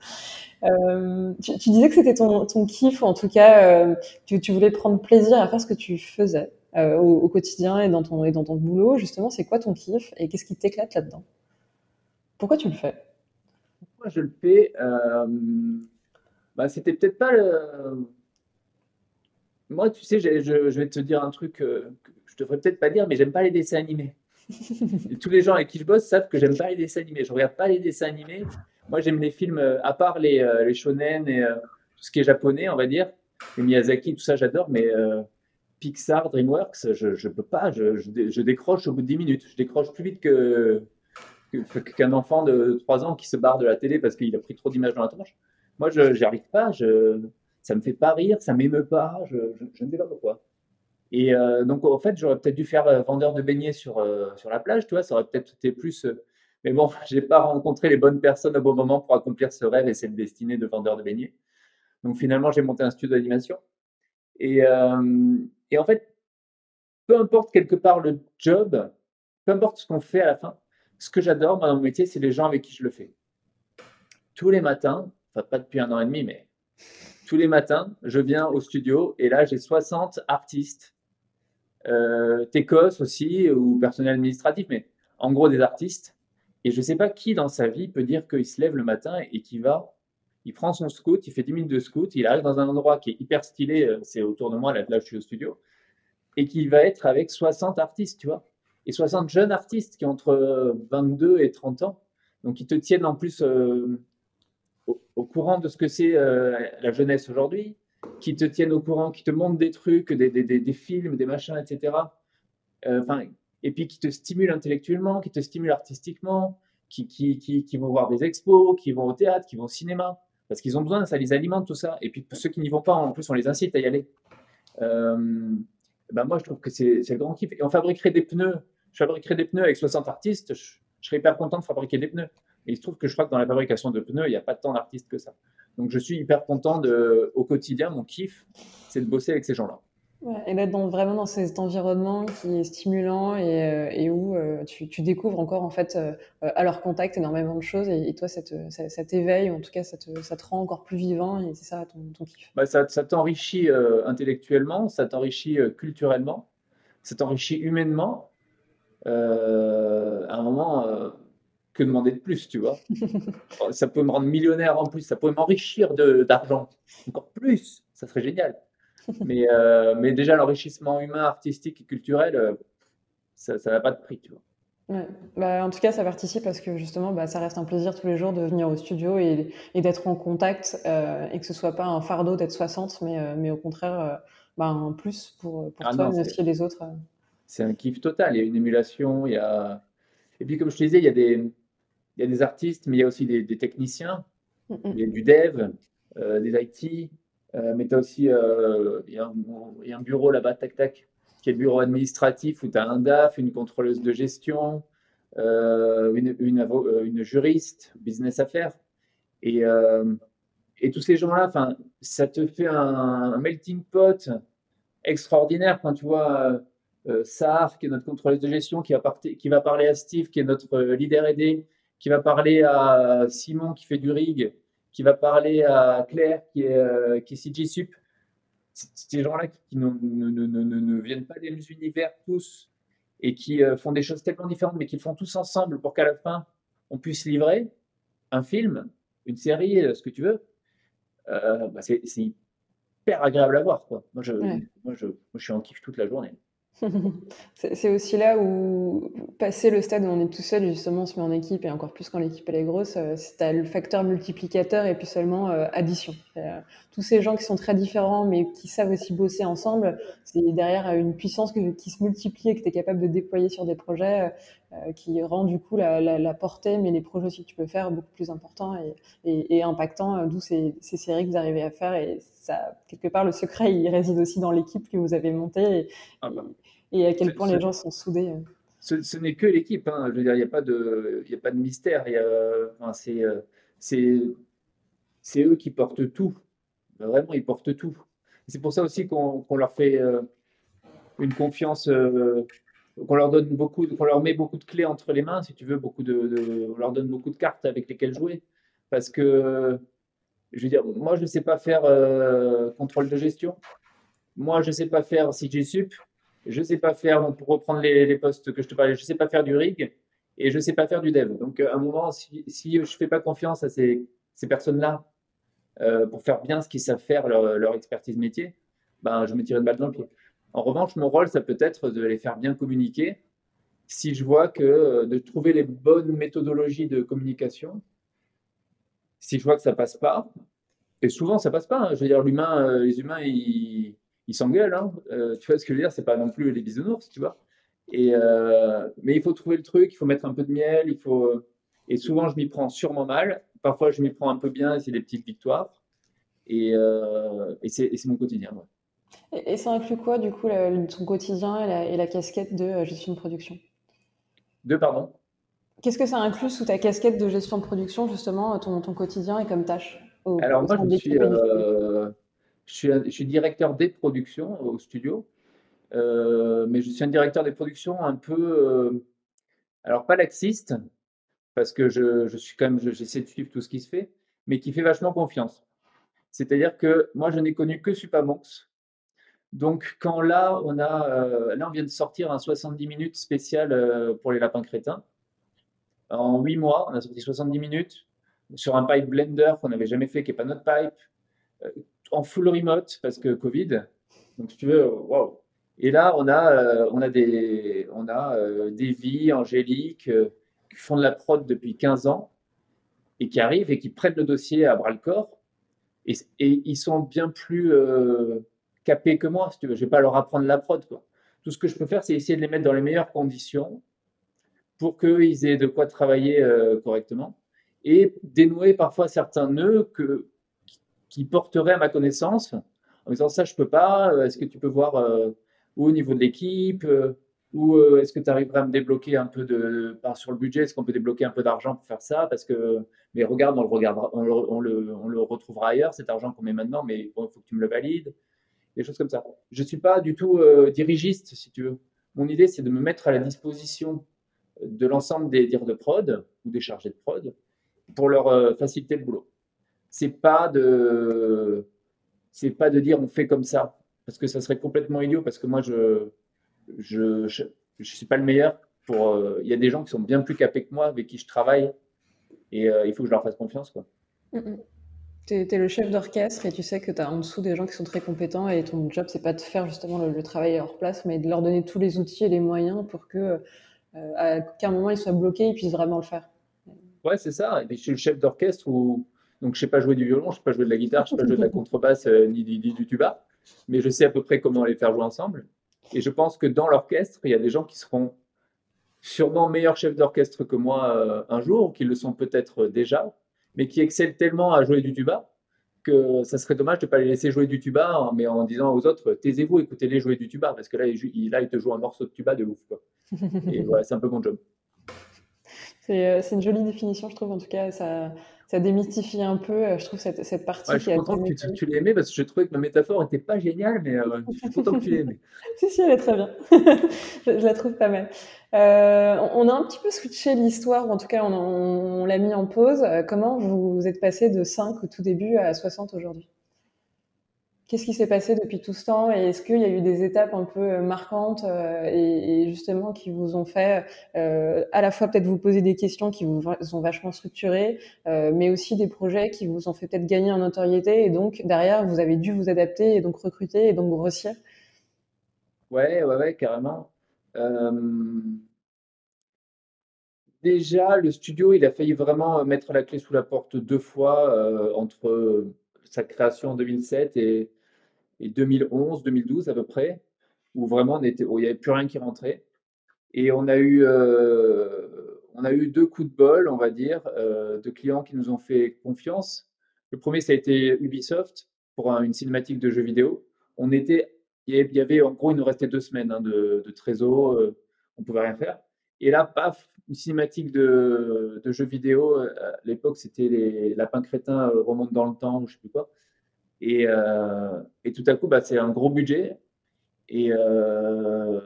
B: Euh, tu, disais que c'était ton, kiff, ou en tout cas, euh, tu, voulais prendre plaisir à faire ce que tu faisais euh, au, quotidien et dans, ton, et dans ton boulot. Justement, c'est quoi ton kiff et qu'est-ce qui t'éclate là-dedans? Pourquoi tu le fais?
A: Pourquoi je le fais? Euh, bah, C'était peut-être pas le. Moi, tu sais, je, vais te dire un truc je devrais peut-être pas dire, mais j'aime pas les dessins animés. tous les gens avec qui je bosse savent que j'aime pas les dessins animés. Je regarde pas les dessins animés moi, j'aime les films, euh, à part les, euh, les shonen et euh, tout ce qui est japonais, on va dire, les Miyazaki, tout ça, j'adore, mais Pixar, DreamWorks, je ne peux pas, je, je, décroche au bout de 10 minutes. Je décroche plus vite que, qu'un enfant de 3 ans qui se barre de la télé parce qu'il a pris trop d'images dans la tronche. Moi, je n'y arrive pas, je, ça me fait pas rire, ça m'émeut pas, je, je, ne sais pas pourquoi. Et donc, en fait, j'aurais peut-être dû faire vendeur de beignets sur, sur la plage, tu vois, ça aurait peut-être été plus mais bon, je n'ai pas rencontré les bonnes personnes au bon moment pour accomplir ce rêve et cette destinée de vendeur de beignets. Donc finalement, j'ai monté un studio d'animation. Et, euh, et, en fait, peu importe quelque part le job, peu importe ce qu'on fait à la fin, ce que j'adore dans mon métier, c'est les gens avec qui je le fais. Tous les matins, enfin pas depuis un an et demi, mais tous les matins, je viens au studio et là, j'ai 60 artistes, euh, aussi, ou personnel administratif, mais en gros des artistes et je ne sais pas qui dans sa vie peut dire qu'il se lève le matin et qu'il va, il prend son scout, il fait 10 minutes de scout, il arrive dans un endroit qui est hyper stylé, euh, c'est autour de moi, là, je suis au studio, et qu'il va être avec 60 artistes, tu vois. Et 60 jeunes artistes qui ont entre 22 et 30 ans. Donc ils te tiennent en plus euh, au, courant de ce que c'est euh, la jeunesse aujourd'hui, qui te tiennent au courant, qui te montrent des trucs, des, des, des, des films, des machins, etc. Enfin, et puis qui te stimulent intellectuellement, qui te stimulent artistiquement, qui, qui, qui, qui, vont voir des expos, qui vont au théâtre, qui vont au cinéma, parce qu'ils ont besoin, ça les alimente, tout ça. Et puis ceux qui n'y vont pas, en plus, on les incite à y aller. Euh, ben moi, je trouve que c'est le grand kiff. Et on fabriquerait des pneus, je fabriquerais des pneus avec 60 artistes, je, serais hyper content de fabriquer des pneus. Et il se trouve que je crois que dans la fabrication de pneus, il n'y a pas tant d'artistes que ça. Donc je suis hyper content de, au quotidien, mon kiff, c'est de bosser avec ces gens-là.
B: Ouais, et d'être vraiment dans cet environnement qui est stimulant et, euh, et où euh, tu, tu, découvres encore en fait euh, à leur contact énormément de choses et, toi ça, te, ça, ça t'éveille ou en tout cas ça te, ça te, rend encore plus vivant et c'est ça ton, ton kiff.
A: Bah ça, ça t'enrichit intellectuellement, ça t'enrichit culturellement, ça t'enrichit humainement. à un moment, que demander de plus, tu vois Ça peut me rendre millionnaire en plus, ça pourrait m'enrichir d'argent encore plus, ça serait génial mais, euh, mais déjà, l'enrichissement humain, artistique et culturel, euh, ça n'a pas de prix, tu vois.
B: Ouais. Bah, en tout cas, ça participe parce que justement, bah, ça reste un plaisir tous les jours de venir au studio et, et d'être en contact euh, et que ce soit pas un fardeau d'être 60, mais, mais au contraire, bah, un plus pour, pour ah toi, mais aussi les autres.
A: C'est un kiff total. Il y a une émulation. Il y a... Et puis, comme je te disais, il y a des, il y a des artistes, mais il y a aussi des, des techniciens, mm -mm. Il y a du dev, des IT, euh, mais tu as aussi, euh, il y, y, a un bureau là-bas, tac, tac, qui est le bureau administratif où tu as un DAF, une contrôleuse de gestion, euh, une, une, une, juriste, business affaires. Et, et tous ces gens-là, ça te fait un, melting pot extraordinaire quand tu vois euh, Sar, qui est notre contrôleuse de gestion, qui va, qui va parler à Steve, qui est notre leader aidé, qui va parler à Simon, qui fait du rig, qui va parler à Claire, qui est, euh, qui est CG Sup. Ces gens-là qui, ne, ne, ne, ne, viennent pas des mêmes univers tous et qui euh, font des choses tellement différentes, mais qui font tous ensemble pour qu'à la fin, on puisse livrer un film, une série, euh, ce que tu veux. Bah c'est hyper agréable à voir. Quoi. Moi, je, moi, je, moi, je suis en kiff toute la journée.
B: c'est aussi là où, passer le stade où on est tout seul, justement, on se met en équipe, et encore plus quand l'équipe elle est grosse, euh, c'est le facteur multiplicateur et puis seulement euh, addition. Euh, tous ces gens qui sont très différents, mais qui savent aussi bosser ensemble, c'est derrière une puissance qui se multiplie et que tu es capable de déployer sur des projets qui rend du coup la, portée, mais les projets aussi que tu peux faire beaucoup plus importants et, et, impactants, d'où ces, ces, séries que vous arrivez à faire. Et ça, quelque part, le secret, il réside aussi dans l'équipe que vous avez montée. Et, ah bah et à quel point les gens sont soudés. Euh.
A: Ce, n'est que l'équipe. Hein. Je veux dire, il n'y a, pas de, a pas de mystère. Enfin, euh, c'est eux qui portent tout. Vraiment, ils portent tout. C'est pour ça aussi qu'on leur fait euh, une confiance qu'on leur donne beaucoup, qu'on leur met beaucoup de clés entre les mains, si tu veux, beaucoup de, on leur donne beaucoup de cartes avec lesquelles jouer. Parce que, je veux dire, moi, je ne sais pas faire euh, contrôle de gestion. Moi, je ne sais pas faire CG Sup. Je ne sais pas faire, pour reprendre les, postes que je te parlais, je ne sais pas faire du rig et je ne sais pas faire du dev. Donc, à un moment, si, je ne fais pas confiance à ces, personnes-là euh, pour faire bien ce qu'ils savent faire, leur, leur expertise métier, ben, je me tire une balle dans le pied. En revanche, mon rôle, ça peut être de les faire bien communiquer. Si je vois que euh, de trouver les bonnes méthodologies de communication, si je vois que ça passe pas, et souvent ça passe pas. Hein. je veux dire, l'humain, euh, les humains, ils s'engueulent. Hein. Euh, tu vois ce que je veux dire C'est pas non plus les bisounours, tu vois. Et mais il faut trouver le truc, il faut mettre un peu de miel, il faut. Et souvent, je m'y prends sûrement mal. Parfois, je m'y prends un peu bien, c'est des petites victoires. Et, et c'est mon quotidien.
B: Et, ça inclut quoi, du coup, ton quotidien et la, casquette de euh, gestion de production?
A: De pardon?
B: Qu'est-ce que ça inclut sous ta casquette de gestion de production, justement, ton, ton quotidien et comme tâche?
A: Alors, moi, je suis, euh, je, suis, directeur des productions au studio, euh, mais je suis un directeur des productions un peu, alors pas laxiste, parce que je, suis quand même, j'essaie de suivre tout ce qui se fait, mais qui fait vachement confiance. C'est-à-dire que moi, je n'ai connu que Supamonks, donc, quand là, on a, euh, là, on vient de sortir un 70 minutes spécial euh, pour les lapins crétins. En 8 mois, on a sorti 70 minutes sur un pipe blender qu'on n'avait jamais fait, qui n'est pas notre pipe, euh, en full remote parce que Covid. Donc, si tu veux, waouh. Et là, on a, on a des, on a des vies angéliques qui font de la prod depuis 15 ans et qui arrivent et qui prennent le dossier à bras le corps. Et, ils sont bien plus capés que moi, si tu veux. Je vais pas leur apprendre la prod. Quoi. Tout ce que je peux faire, c'est essayer de les mettre dans les meilleures conditions pour qu'ils aient de quoi travailler euh, correctement et dénouer parfois certains nœuds que, qui porteraient à ma connaissance en disant ça, je peux pas. Euh, est-ce que tu peux voir euh, au niveau de l'équipe ou est-ce que tu arriverais à me débloquer un peu de sur le budget Est-ce qu'on peut débloquer un peu d'argent pour faire ça? Parce que mais regarde, on le regardera, on le, retrouvera ailleurs cet argent qu'on met maintenant, mais il faut que tu me le valides des choses comme ça. Je ne suis pas du tout euh, dirigiste, si tu veux. Mon idée, c'est de me mettre à la disposition de l'ensemble des dires de prod ou des chargés de prod pour leur euh, faciliter le boulot. C'est pas de c'est pas de dire on fait comme ça parce que ça serait complètement idiot parce que moi je je, je, suis pas le meilleur pour euh, il y a des gens qui sont bien plus capés que moi avec qui je travaille et il faut que je leur fasse confiance quoi. Mm,
B: mm. Tu es, le chef d'orchestre et tu sais que tu as en dessous des gens qui sont très compétents et ton job, c'est pas de faire justement le, travail à leur place, mais de leur donner tous les outils et les moyens pour que euh, à qu'un moment ils soient bloqués, ils puissent vraiment le faire.
A: Ouais, c'est ça. Et je suis le chef d'orchestre où donc je sais pas jouer du violon, je sais pas jouer de la guitare, je sais pas jouer de la contrebasse euh, ni, du tuba, mais je sais à peu près comment les faire jouer ensemble. Et je pense que dans l'orchestre, il y a des gens qui seront sûrement meilleurs chefs d'orchestre que moi euh, un jour, ou qui le sont peut-être déjà, mais qui excellent tellement à jouer du tuba que ça serait dommage de ne pas les laisser jouer du tuba, mais en disant aux autres, taisez-vous, écoutez-les jouer du tuba, parce que là, il, là, il te joue un morceau de tuba de ouf. Et voilà, c'est un peu mon job.
B: Euh, c'est une jolie définition, je trouve. En tout cas, ça, ça démystifie un peu, euh, je trouve, cette, cette partie.
A: je suis content que tu, tu l'aies aimé parce que je trouvais que ma métaphore n'était pas géniale, mais euh, je suis content que tu l'aies aimé.
B: si, si, elle est très bien. je, la trouve pas mal. Euh, on a un petit peu switché l'histoire, ou en tout cas, on, on, l'a mis en pause. Comment vous êtes passé de 5 au tout début à 60 aujourd'hui? Qu'est-ce qui s'est passé depuis tout ce temps et est-ce qu'il y a eu des étapes un peu euh, marquantes euh, et, justement qui vous ont fait euh, à la fois peut-être vous poser des questions qui vous ont vachement structuré, mais aussi des projets qui vous ont fait peut-être gagner en notoriété et donc derrière vous avez dû vous adapter et donc recruter et donc grossir?
A: Ouais, ouais, ouais, carrément. Déjà, le studio, il a failli vraiment mettre la clé sous la porte deux fois entre sa création en 2007 et, et 2011, 2012 à peu près, où vraiment on était, il n'y avait plus rien qui rentrait. Et on a eu, euh, on a eu deux coups de bol, on va dire, euh, de clients qui nous ont fait confiance. Le premier, ça a été Ubisoft pour une cinématique de jeux vidéo. On était, il y avait, en gros, il nous restait deux semaines hein, de, de, trésor, euh, on pouvait rien faire. Et là, paf, une cinématique de, de jeux vidéo. À l'époque, c'était les lapins crétins remontent dans le temps, je sais plus quoi. Et, euh, et tout à coup, bah, c'est un gros budget et euh,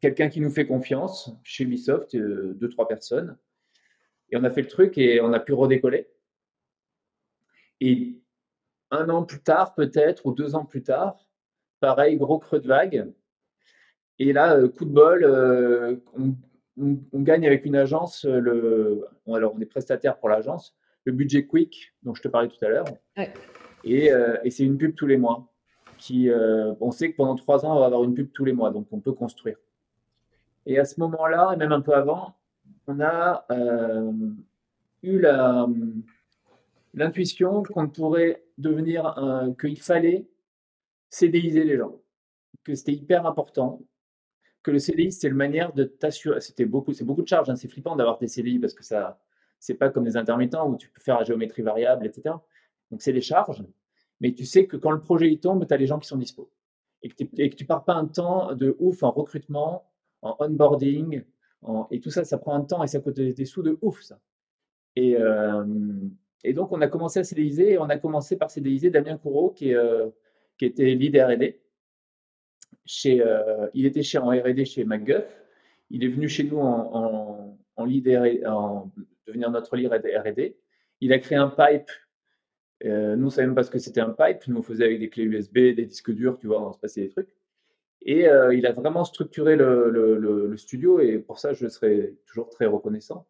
A: quelqu'un qui nous fait confiance chez Ubisoft, deux, trois personnes. Et on a fait le truc et on a pu redécoller. Et un an plus tard, peut-être, ou deux ans plus tard, pareil, gros creux de vague. Et là, coup de bol, on, gagne avec une agence, le, alors on est prestataire pour l'agence, le budget Quick, dont je te parlais tout à l'heure. Et, et c'est une pub tous les mois. Qui, on sait que pendant trois ans, on va avoir une pub tous les mois, donc on peut construire. Et à ce moment-là, et même un peu avant, on a euh, eu l'intuition qu'on pourrait devenir, qu'il fallait CDIser les gens, que c'était hyper important, que le CDI, c'est une manière de t'assurer. C'était beaucoup, c'est beaucoup de charges, hein, c'est flippant d'avoir des CDI parce que ça, c'est pas comme des intermittents où tu peux faire la géométrie variable, etc. Donc c'est des charges, mais tu sais que quand le projet il tombe, tu as les gens qui sont dispo et que, et que tu pars pas un temps de ouf en recrutement, en onboarding, et tout ça, ça prend un temps et ça coûte des, sous de ouf, ça. Et, donc, on a commencé à CDIser et on a commencé par CDIser Damien Courreau, qui, euh, était lead R&D. Euh, il était chez, en R&D chez McGuff. Il est venu chez nous en, en devenir notre lead R&D. Il a créé un pipe. Nous, on savait même pas ce que c'était un pipe. Nous, on faisait avec des clés USB, des disques durs, tu vois, on se passait des trucs. Et euh, il a vraiment structuré le, studio et pour ça, je serai toujours très reconnaissant.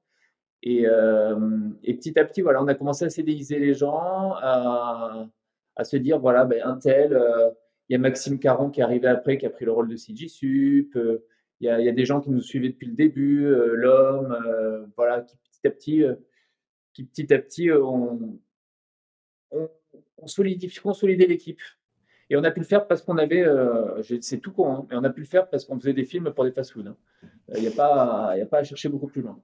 A: Euh, et, petit à petit, voilà, on a commencé à CDIser les gens, à, se dire, voilà, ben, un tel, euh, il y a Maxime Caron qui est arrivé après, qui a pris le rôle de CG Sup, il y, a, des gens qui nous suivaient depuis le début, l'homme, voilà, qui petit à petit, qui petit à petit, on, on, on solidifie, consolidait l'équipe. Et on a pu le faire parce qu'on avait, euh, c'est tout con, hein, mais on a pu le faire parce qu'on faisait des films pour des fast-food. Hein. Il n'y a, pas, a pas à chercher beaucoup plus loin.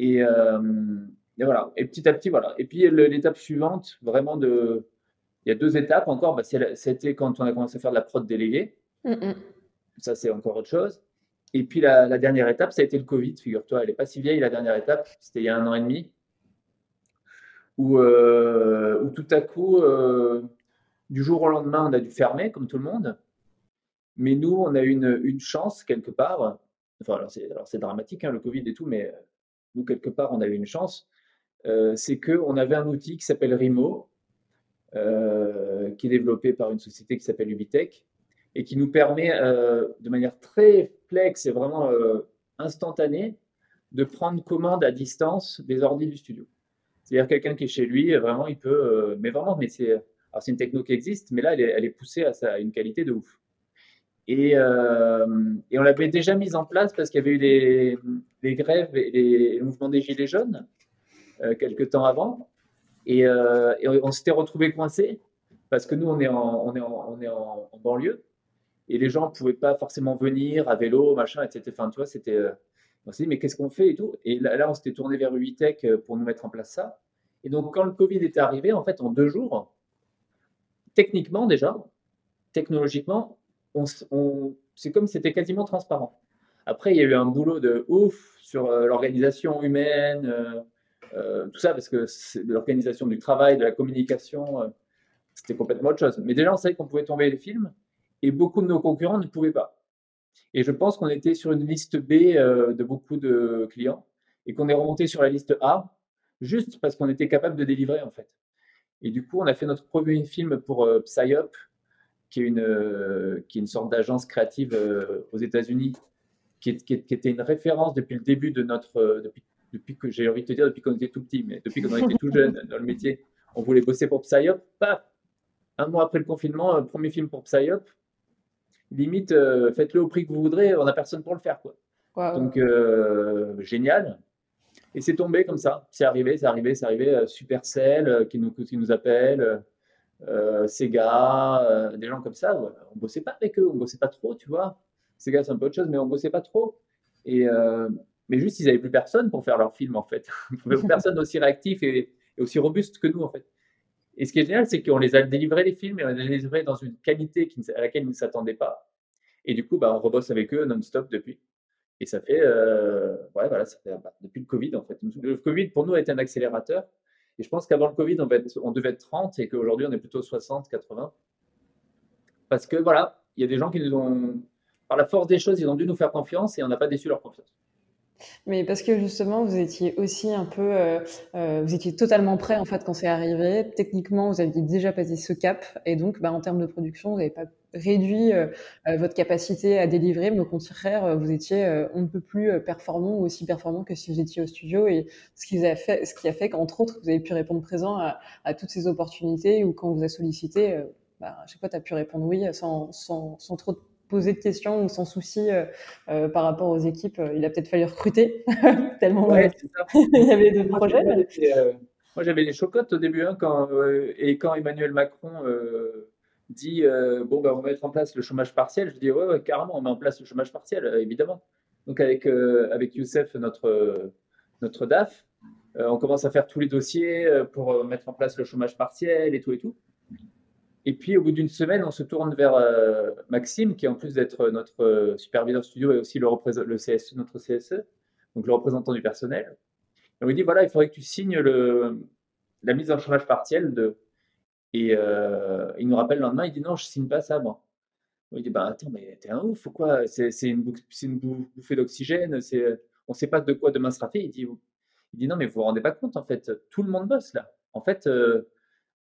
A: Euh, et, voilà. Et petit à petit, voilà. Et puis l'étape suivante, vraiment de, il y a deux étapes encore. Bah, C'était quand on a commencé à faire de la prod déléguée. Ça, c'est encore autre chose. Et puis la, dernière étape, ça a été le Covid. Figure-toi, elle n'est pas si vieille la dernière étape. C'était il y a un an et demi. Où, euh, où tout à coup, du jour au lendemain, on a dû fermer, comme tout le monde. Mais nous, on a eu une, chance, quelque part. Enfin, alors c'est dramatique, hein, le Covid et tout, mais euh, nous, quelque part, on a eu une chance. Euh, c'est qu'on avait un outil qui s'appelle Rimo, euh, qui est développé par une société qui s'appelle Ubitech, et qui nous permet, de manière très flex et vraiment instantanée, de prendre commande à distance des ordi du studio. C'est-à-dire quelqu'un qui est chez lui, vraiment, il peut, mais vraiment, mais c'est alors, c'est une techno qui existe, mais là, elle est, poussée à, une qualité de ouf. Et, euh, et on l'avait déjà mise en place parce qu'il y avait eu les, grèves et les, mouvements des Gilets jaunes euh, quelques temps avant. Et, euh, on, s'était retrouvés coincés parce que nous, on est en, en, banlieue et les gens ne pouvaient pas forcément venir à vélo, machin, etc. Enfin, tu vois, c'était. On s'est dit, mais qu'est-ce qu'on fait et tout. Et là, on s'était tourné vers UITech pour nous mettre en place ça. Et donc, quand le Covid était arrivé, en fait, en deux jours, techniquement déjà, technologiquement, c'est comme si c'était quasiment transparent. Après, il y a eu un boulot de ouf sur euh, l'organisation humaine, euh, euh, tout ça, parce que l'organisation du travail, de la communication, c'était complètement autre chose. Mais déjà, on savait qu'on pouvait tomber les films, et beaucoup de nos concurrents ne pouvaient pas. Et je pense qu'on était sur une liste B de beaucoup de clients, et qu'on est remonté sur la liste A, juste parce qu'on était capable de délivrer, en fait. Et du coup, on a fait notre premier film pour euh, Psyop, qui est une, euh, qui est une sorte d'agence créative euh, aux États-Unis, qui, qui, était une référence depuis le début de notre. depuis, depuis que j'ai envie de te dire, depuis qu'on était tout petit, mais depuis qu'on était tout jeune dans le métier, on voulait bosser pour Psyop. Paf Un mois après le confinement, premier film pour Psyop. Limite, faites-le au prix que vous voudrez, on n'a personne pour le faire. Quoi. Donc, génial. Et c'est tombé comme ça. C'est arrivé, c'est arrivé, c'est arrivé. Euh, Supercell euh, qui, nous, qui nous appelle, euh, Sega, des gens comme ça. On bossait pas avec eux, on bossait pas trop, tu vois. Sega, c'est un peu autre chose, mais on bossait pas trop. Et, mais juste, ils n'avaient plus personne pour faire leur film, en fait. personne aussi réactif et, aussi robuste que nous, en fait. Et ce qui est génial, c'est qu'on les a délivrés, les films, et on les a délivrés dans une qualité à laquelle ils ne s'attendaient pas. Et du coup, bah, on rebosse avec eux non-stop depuis. Et ça fait, euh, ouais, voilà, ça fait bah, depuis le Covid, en fait. Le Covid, pour nous, a été un accélérateur. Et je pense qu'avant le Covid, on, devait être 30 et qu'aujourd'hui, on est plutôt 60, 80. Parce que, voilà, il y a des gens qui nous ont. par la force des choses, ils ont dû nous faire confiance et on n'a pas déçu leur confiance.
B: Mais parce que justement, vous étiez aussi un peu, euh, euh, vous étiez totalement prêt en fait quand c'est arrivé. Techniquement, vous aviez déjà passé ce cap, et donc, bah, en termes de production, vous n'avez pas réduit euh, votre capacité à délivrer, mais au contraire, vous étiez on ne peut plus performant ou aussi performant que si vous étiez au studio, et ce qui, vous a fait, ce qui a fait qu'entre autres, vous avez pu répondre présent à, à toutes ces opportunités, ou quand on vous a sollicité, bah, je sais pas, tu as pu répondre oui sans, sans, sans trop de poser de questions ou sans souci euh, euh, par rapport aux équipes. Euh, il a peut-être fallu recruter tellement il y avait de projets.
A: Moi, j'avais des chocottes au début, hein, quand, et quand Emmanuel Macron dit bon, ben, on va mettre en place le chômage partiel, je dis ouais, carrément, on met en place le chômage partiel, évidemment. Donc, avec, avec Youssef, notre, notre DAF, on commence à faire tous les dossiers pour mettre en place le chômage partiel et tout et tout. Et puis, au bout d'une semaine, on se tourne vers euh, Maxime, qui en plus d'être notre euh, superviseur studio, est aussi le, le CSE, notre CSE, donc le représentant du personnel. On lui dit voilà, il faudrait que tu signes le, la mise en chômage partiel. De... Et euh, il nous rappelle le lendemain, il dit non, je signe pas ça, moi. Il dit bah attends, mais t'es un ouf, quoi? C'est une, bouffée d'oxygène, on ne sait pas de quoi demain sera fait. Il dit, non, mais vous vous rendez pas compte, en fait, tout le monde bosse là. En fait,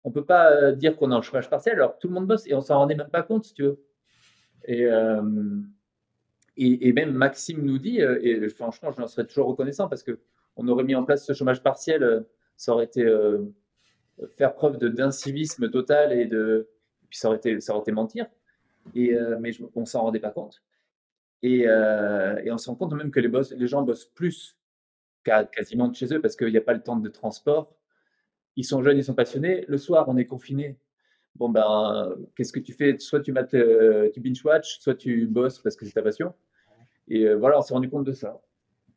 A: on peut pas euh, dire qu'on est en chômage partiel alors tout le monde bosse et on s'en rendait même pas compte, si tu veux. Et, euh, et, même Maxime nous dit, euh, et franchement, je serais toujours reconnaissant parce que on aurait mis en place ce chômage partiel, ça aurait été faire preuve d'incivisme total et de, puis ça aurait été, ça aurait été mentir. Et, mais on s'en rendait pas compte. Et, on se rend compte même que les, les gens bossent plus quasiment de chez eux parce qu'il n'y a pas le temps de transport ils sont jeunes, ils sont passionnés. Le soir, on est confiné. Bon, ben, qu'est-ce que tu fais? Soit tu mates, euh, tu binge-watch, soit tu bosses parce que c'est ta passion. Et euh, voilà, on s'est rendu compte de ça.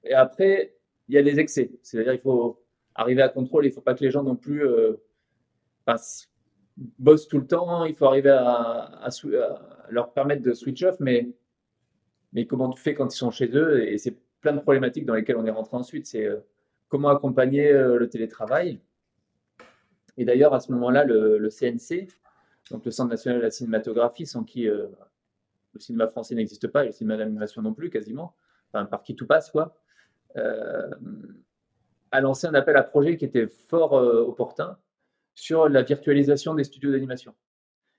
A: Et après, il y a les excès. C'est-à-dire il faut arriver à contrôler. Il ne faut pas que les gens non plus euh, bossent tout le temps. Il faut arriver à, leur permettre de switch off. Mais, mais comment tu fais quand ils sont chez eux? Et c'est plein de problématiques dans lesquelles on est rentré ensuite. C'est comment accompagner le télétravail? Et d'ailleurs, à ce moment-là, le, CNC, donc le Centre national de la cinématographie, sans qui euh, le cinéma français n'existe pas et le cinéma d'animation non plus, quasiment, enfin, par qui tout passe, quoi, euh, a lancé un appel à projet qui était fort euh, opportun sur la virtualisation des studios d'animation.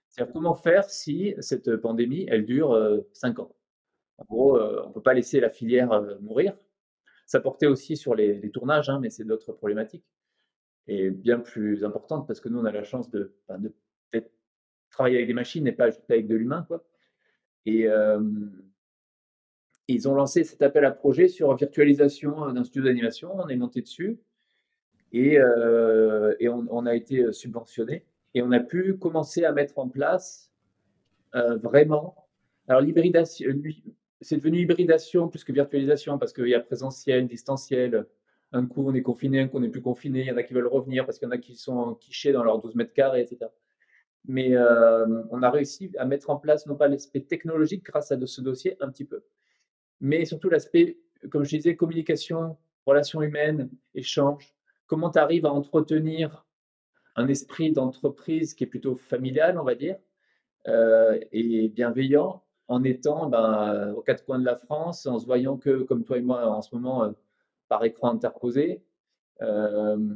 A: C'est-à-dire comment faire si cette pandémie, elle dure 5 ans? En gros, on ne peut pas laisser la filière mourir. Ça portait aussi sur les, tournages, hein, mais c'est d'autres problématiques est bien plus importante parce que nous, on a la chance de, de travailler avec des machines et pas juste avec de l'humain. Quoi. Et ils ont lancé cet appel à projet sur virtualisation d'un studio d'animation. On est monté dessus et, et on, a été subventionné. Et on a pu commencer à mettre en place vraiment. Alors, l'hybridation, c'est devenu hybridation plus que virtualisation parce qu'il y a présentiel, distanciel, un coup on est confiné, un coup on n'est plus confiné, il y en a qui veulent revenir parce qu'il y en a qui sont quichés dans leurs 12 mètres carrés, etc. Mais euh, on a réussi à mettre en place non pas l'aspect technologique grâce à ce dossier un petit peu, mais surtout l'aspect, comme je disais, communication, relations humaines, échange, comment tu arrives à entretenir un esprit d'entreprise qui est plutôt familial, on va dire, euh, et bienveillant, en étant ben, aux quatre coins de la France, en se voyant que, comme toi et moi en ce moment, euh, par écran interposé. Euh,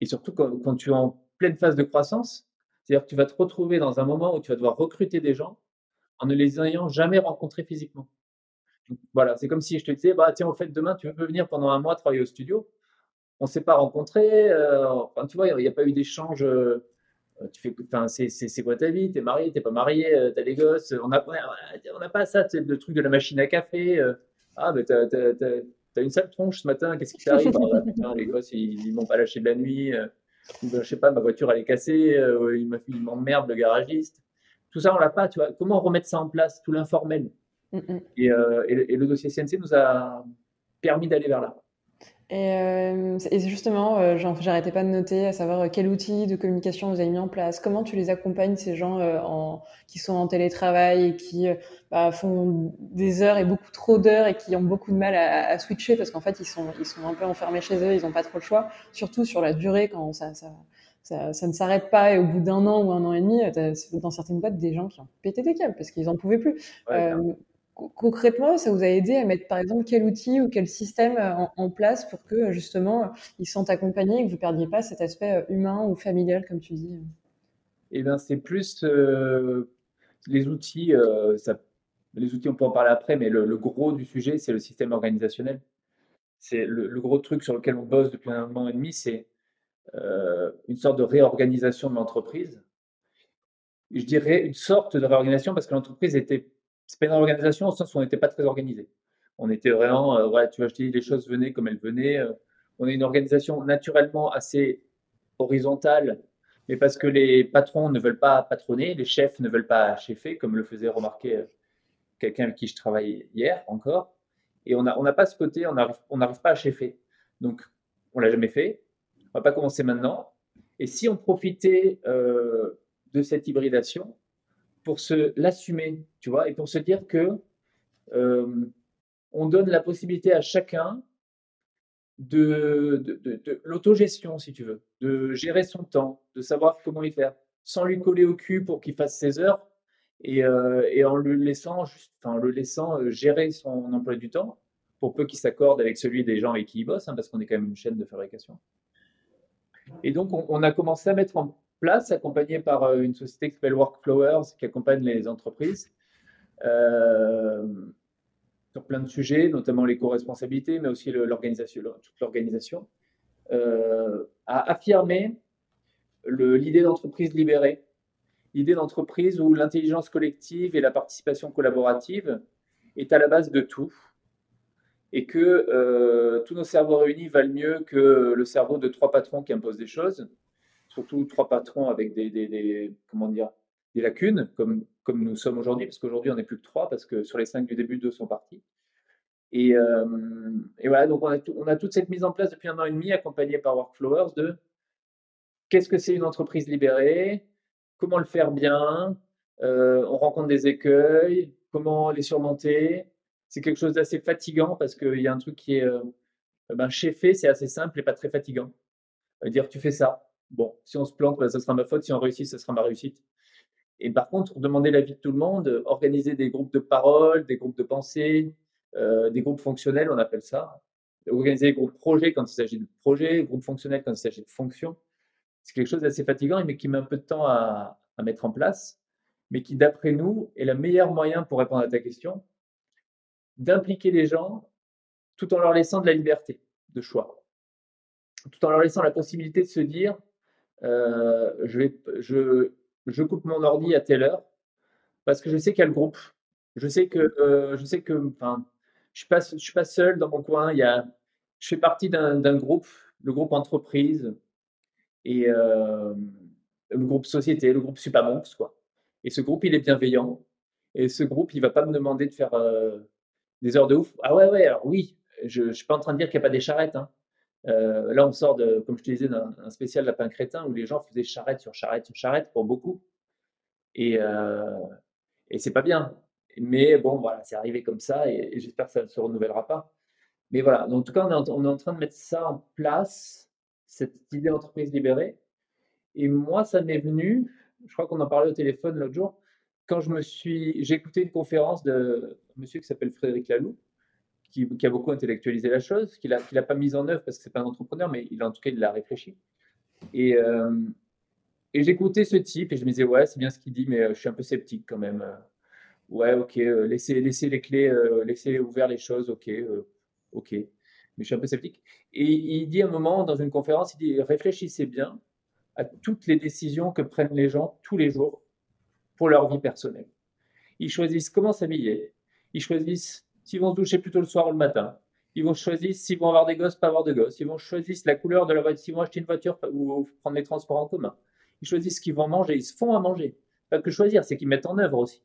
A: et surtout quand, tu es en pleine phase de croissance, c'est-à-dire que tu vas te retrouver dans un moment où tu vas devoir recruter des gens en ne les ayant jamais rencontrés physiquement. voilà, c'est comme si je te disais, bah, tiens, au fait, demain, tu veux venir pendant un mois travailler au studio. On ne s'est pas rencontrés, euh, tu vois, il n'y a pas eu d'échange. Euh, tu fais, c'est quoi ta vie? T'es marié, t'es pas marié, t'as des gosses? On n'a on pas ça, le truc de la machine à café. ah, mais t'as T'as une sale tronche ce matin, qu'est-ce qui t'arrive ah, Les gosses, ils, m'ont pas lâché de la nuit. Euh, je sais pas, ma voiture, elle est cassée. Euh, il m'emmerde, le garagiste. Tout ça, on l'a pas. Tu vois. Comment remettre ça en place, tout l'informel? Mm, mm. Euh, et, le dossier CNC nous a permis d'aller vers là.
B: Et, et justement, j'arrêtais pas de noter à savoir quel outil de communication vous avez mis en place, comment tu les accompagnes, ces gens en, qui sont en télétravail et qui bah, font des heures et beaucoup trop d'heures et qui ont beaucoup de mal à, switcher parce qu'en fait, ils sont, ils sont un peu enfermés chez eux, ils n'ont pas trop le choix, surtout sur la durée quand ça, ça, ça, ne s'arrête pas et au bout d'un an ou un an et demi, dans certaines boîtes, des gens qui ont pété des câbles parce qu'ils n'en pouvaient plus. Concrètement, ça vous a aidé à mettre, par exemple, quel outil ou quel système en, place pour que, justement, ils sont accompagnés et que vous ne perdiez pas cet aspect humain ou familial, comme tu dis?
A: Eh bien, c'est plus les outils, ça, les outils, on peut en parler après, mais le, gros du sujet, c'est le système organisationnel. C'est le, gros truc sur lequel on bosse depuis un moment et demi, c'est une sorte de réorganisation de l'entreprise. Je dirais une sorte de réorganisation parce que l'entreprise était, c'est pas une organisation au sens où on n'était pas très organisé. On était vraiment, voilà, tu vois, je dis, les choses venaient comme elles venaient. on est une organisation naturellement assez horizontale mais parce que les patrons ne veulent pas patronner, les chefs ne veulent pas chefer, comme le faisait remarquer euh, quelqu'un avec qui je travaillais hier encore. Et on n'a on pas ce côté, on n'arrive on pas à chefer. Donc, on l'a jamais fait. On va pas commencer maintenant. Et si on profitait euh, de cette hybridation pour se l'assumer, tu vois, et pour se dire que euh, on donne la possibilité à chacun de, de, l'autogestion, si tu veux, de gérer son temps, de savoir comment y faire, sans lui coller au cul pour qu'il fasse ses heures et, euh, en le laissant, juste, enfin, le laissant euh, gérer son emploi du temps pour peu qu'il s'accorde avec celui des gens avec qui il bosse, hein, parce qu'on est quand même une chaîne de fabrication. Et donc, on, a commencé à mettre en accompagné par euh, une société qui s'appelle Workflowers, qui accompagne les entreprises. Euh, sur plein de sujets, notamment les co-responsabilités, mais aussi l'organisation, toute l'organisation, euh, a affirmé l'idée d'entreprise libérée, l'idée d'entreprise où l'intelligence collective et la participation collaborative est à la base de tout, et que euh, tous nos cerveaux réunis valent mieux que le cerveau de trois patrons qui imposent des choses, surtout trois patrons avec des, comment dire, des lacunes, comme, comme nous sommes aujourd'hui, parce qu'aujourd'hui, on n'est plus que trois, parce que sur les cinq du début, deux sont partis. Et, euh, et voilà, donc on a, on a, toute cette mise en place depuis un an et demi, accompagnée par Workflowers, de qu'est-ce que c'est une entreprise libérée, comment le faire bien, euh, on rencontre des écueils, comment les surmonter. C'est quelque chose d'assez fatigant parce qu'il y a un truc qui est, euh, ben, fait, c'est assez simple et pas très fatigant. dire tu fais ça. Bon, si on se plante, ben, ça sera ma faute. Si on réussit, ça sera ma réussite. Et par contre, demander l'avis de tout le monde, organiser des groupes de parole, des groupes de pensée, euh, des groupes fonctionnels, on appelle ça. Organiser des groupes projets quand il s'agit de projets, groupes fonctionnels quand il s'agit de fonctions. C'est quelque chose d'assez fatigant, mais qui met un peu de temps à, à mettre en place, mais qui, d'après nous, est le meilleur moyen pour répondre à ta question, d'impliquer les gens tout en leur laissant de la liberté de choix, tout en leur laissant la possibilité de se dire, euh, je, vais, je, je coupe mon ordi à telle heure parce que je sais qu'il y a le groupe. Je sais que, euh, je sais que, enfin, je suis pas, je suis pas seul dans mon coin. Il y a, je fais partie d'un groupe, le groupe entreprise et euh, le groupe société, le groupe Supamonks, quoi. Et ce groupe, il est bienveillant. Et ce groupe, il va pas me demander de faire des heures de ouf. Ah ouais, ouais, alors oui, je ne suis pas en train de dire qu'il n'y a pas des charrettes. Hein. Euh, là, on sort, de, comme je te disais, d'un spécial lapin crétin où les gens faisaient charrette sur charrette sur charrette pour beaucoup. Et, euh, et c'est pas bien. Mais bon, voilà, c'est arrivé comme ça et, j'espère que ça ne se renouvellera pas. Mais voilà, donc, en tout cas, on est en, train de mettre ça en place, cette idée d'entreprise libérée. Et moi, ça m'est venu, je crois qu'on en parlait au téléphone l'autre jour, quand j'ai écouté une conférence de monsieur qui s'appelle Frédéric Laloux, qui, a beaucoup intellectualisé la chose, qu'il n'a pas mise en œuvre parce que c'est pas un entrepreneur, mais il, en tout cas, il l'a réfléchi. Et, euh, j'écoutais ce type et je me disais, ouais, c'est bien ce qu'il dit, mais euh, je suis un peu sceptique quand même. Ouais, ok, euh, laissez, laissez les clés, laissez ouvert les choses, ok, ok. Mais je suis un peu sceptique. Et il dit un moment dans une conférence, il dit, réfléchissez bien à toutes les décisions que prennent les gens tous les jours pour leur vie personnelle. Ils choisissent comment s'habiller, ils choisissent s'ils vont se doucher plutôt le soir ou le matin. Ils vont choisir s'ils vont avoir des gosses, pas avoir de gosses. Ils vont choisir la couleur de la voiture, s'ils vont acheter une voiture ou prendre les transports en commun. Ils choisissent ce qu'ils vont manger. Ils se font à manger. Pas que choisir, c'est qu'ils mettent en œuvre aussi.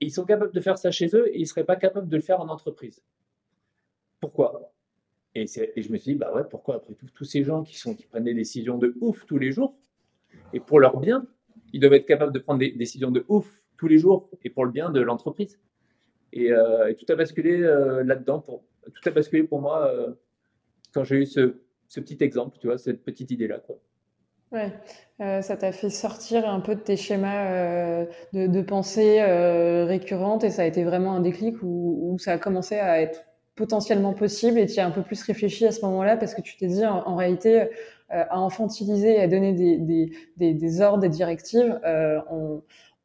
A: Et ils sont capables de faire ça chez eux et ils ne seraient pas capables de le faire en entreprise. Pourquoi? Et, et, je me suis dit, bah ouais, pourquoi? Après tout, tous ces gens qui, sont, qui prennent des décisions de ouf tous les jours, et pour leur bien, ils doivent être capables de prendre des décisions de ouf tous les jours et pour le bien de l'entreprise. Euh, et, tout a basculé euh, là-dedans. Pour, tout a basculé pour moi euh, quand j'ai eu ce, petit exemple, tu vois, cette petite idée-là.
B: Ouais, ça t'a fait sortir un peu de tes schémas de, pensée récurrentes et ça a été vraiment un déclic où, ça a commencé à être potentiellement possible et tu as un peu plus réfléchi à ce moment-là parce que tu t'es dit en, réalité à infantiliser et à donner des, ordres, des directives,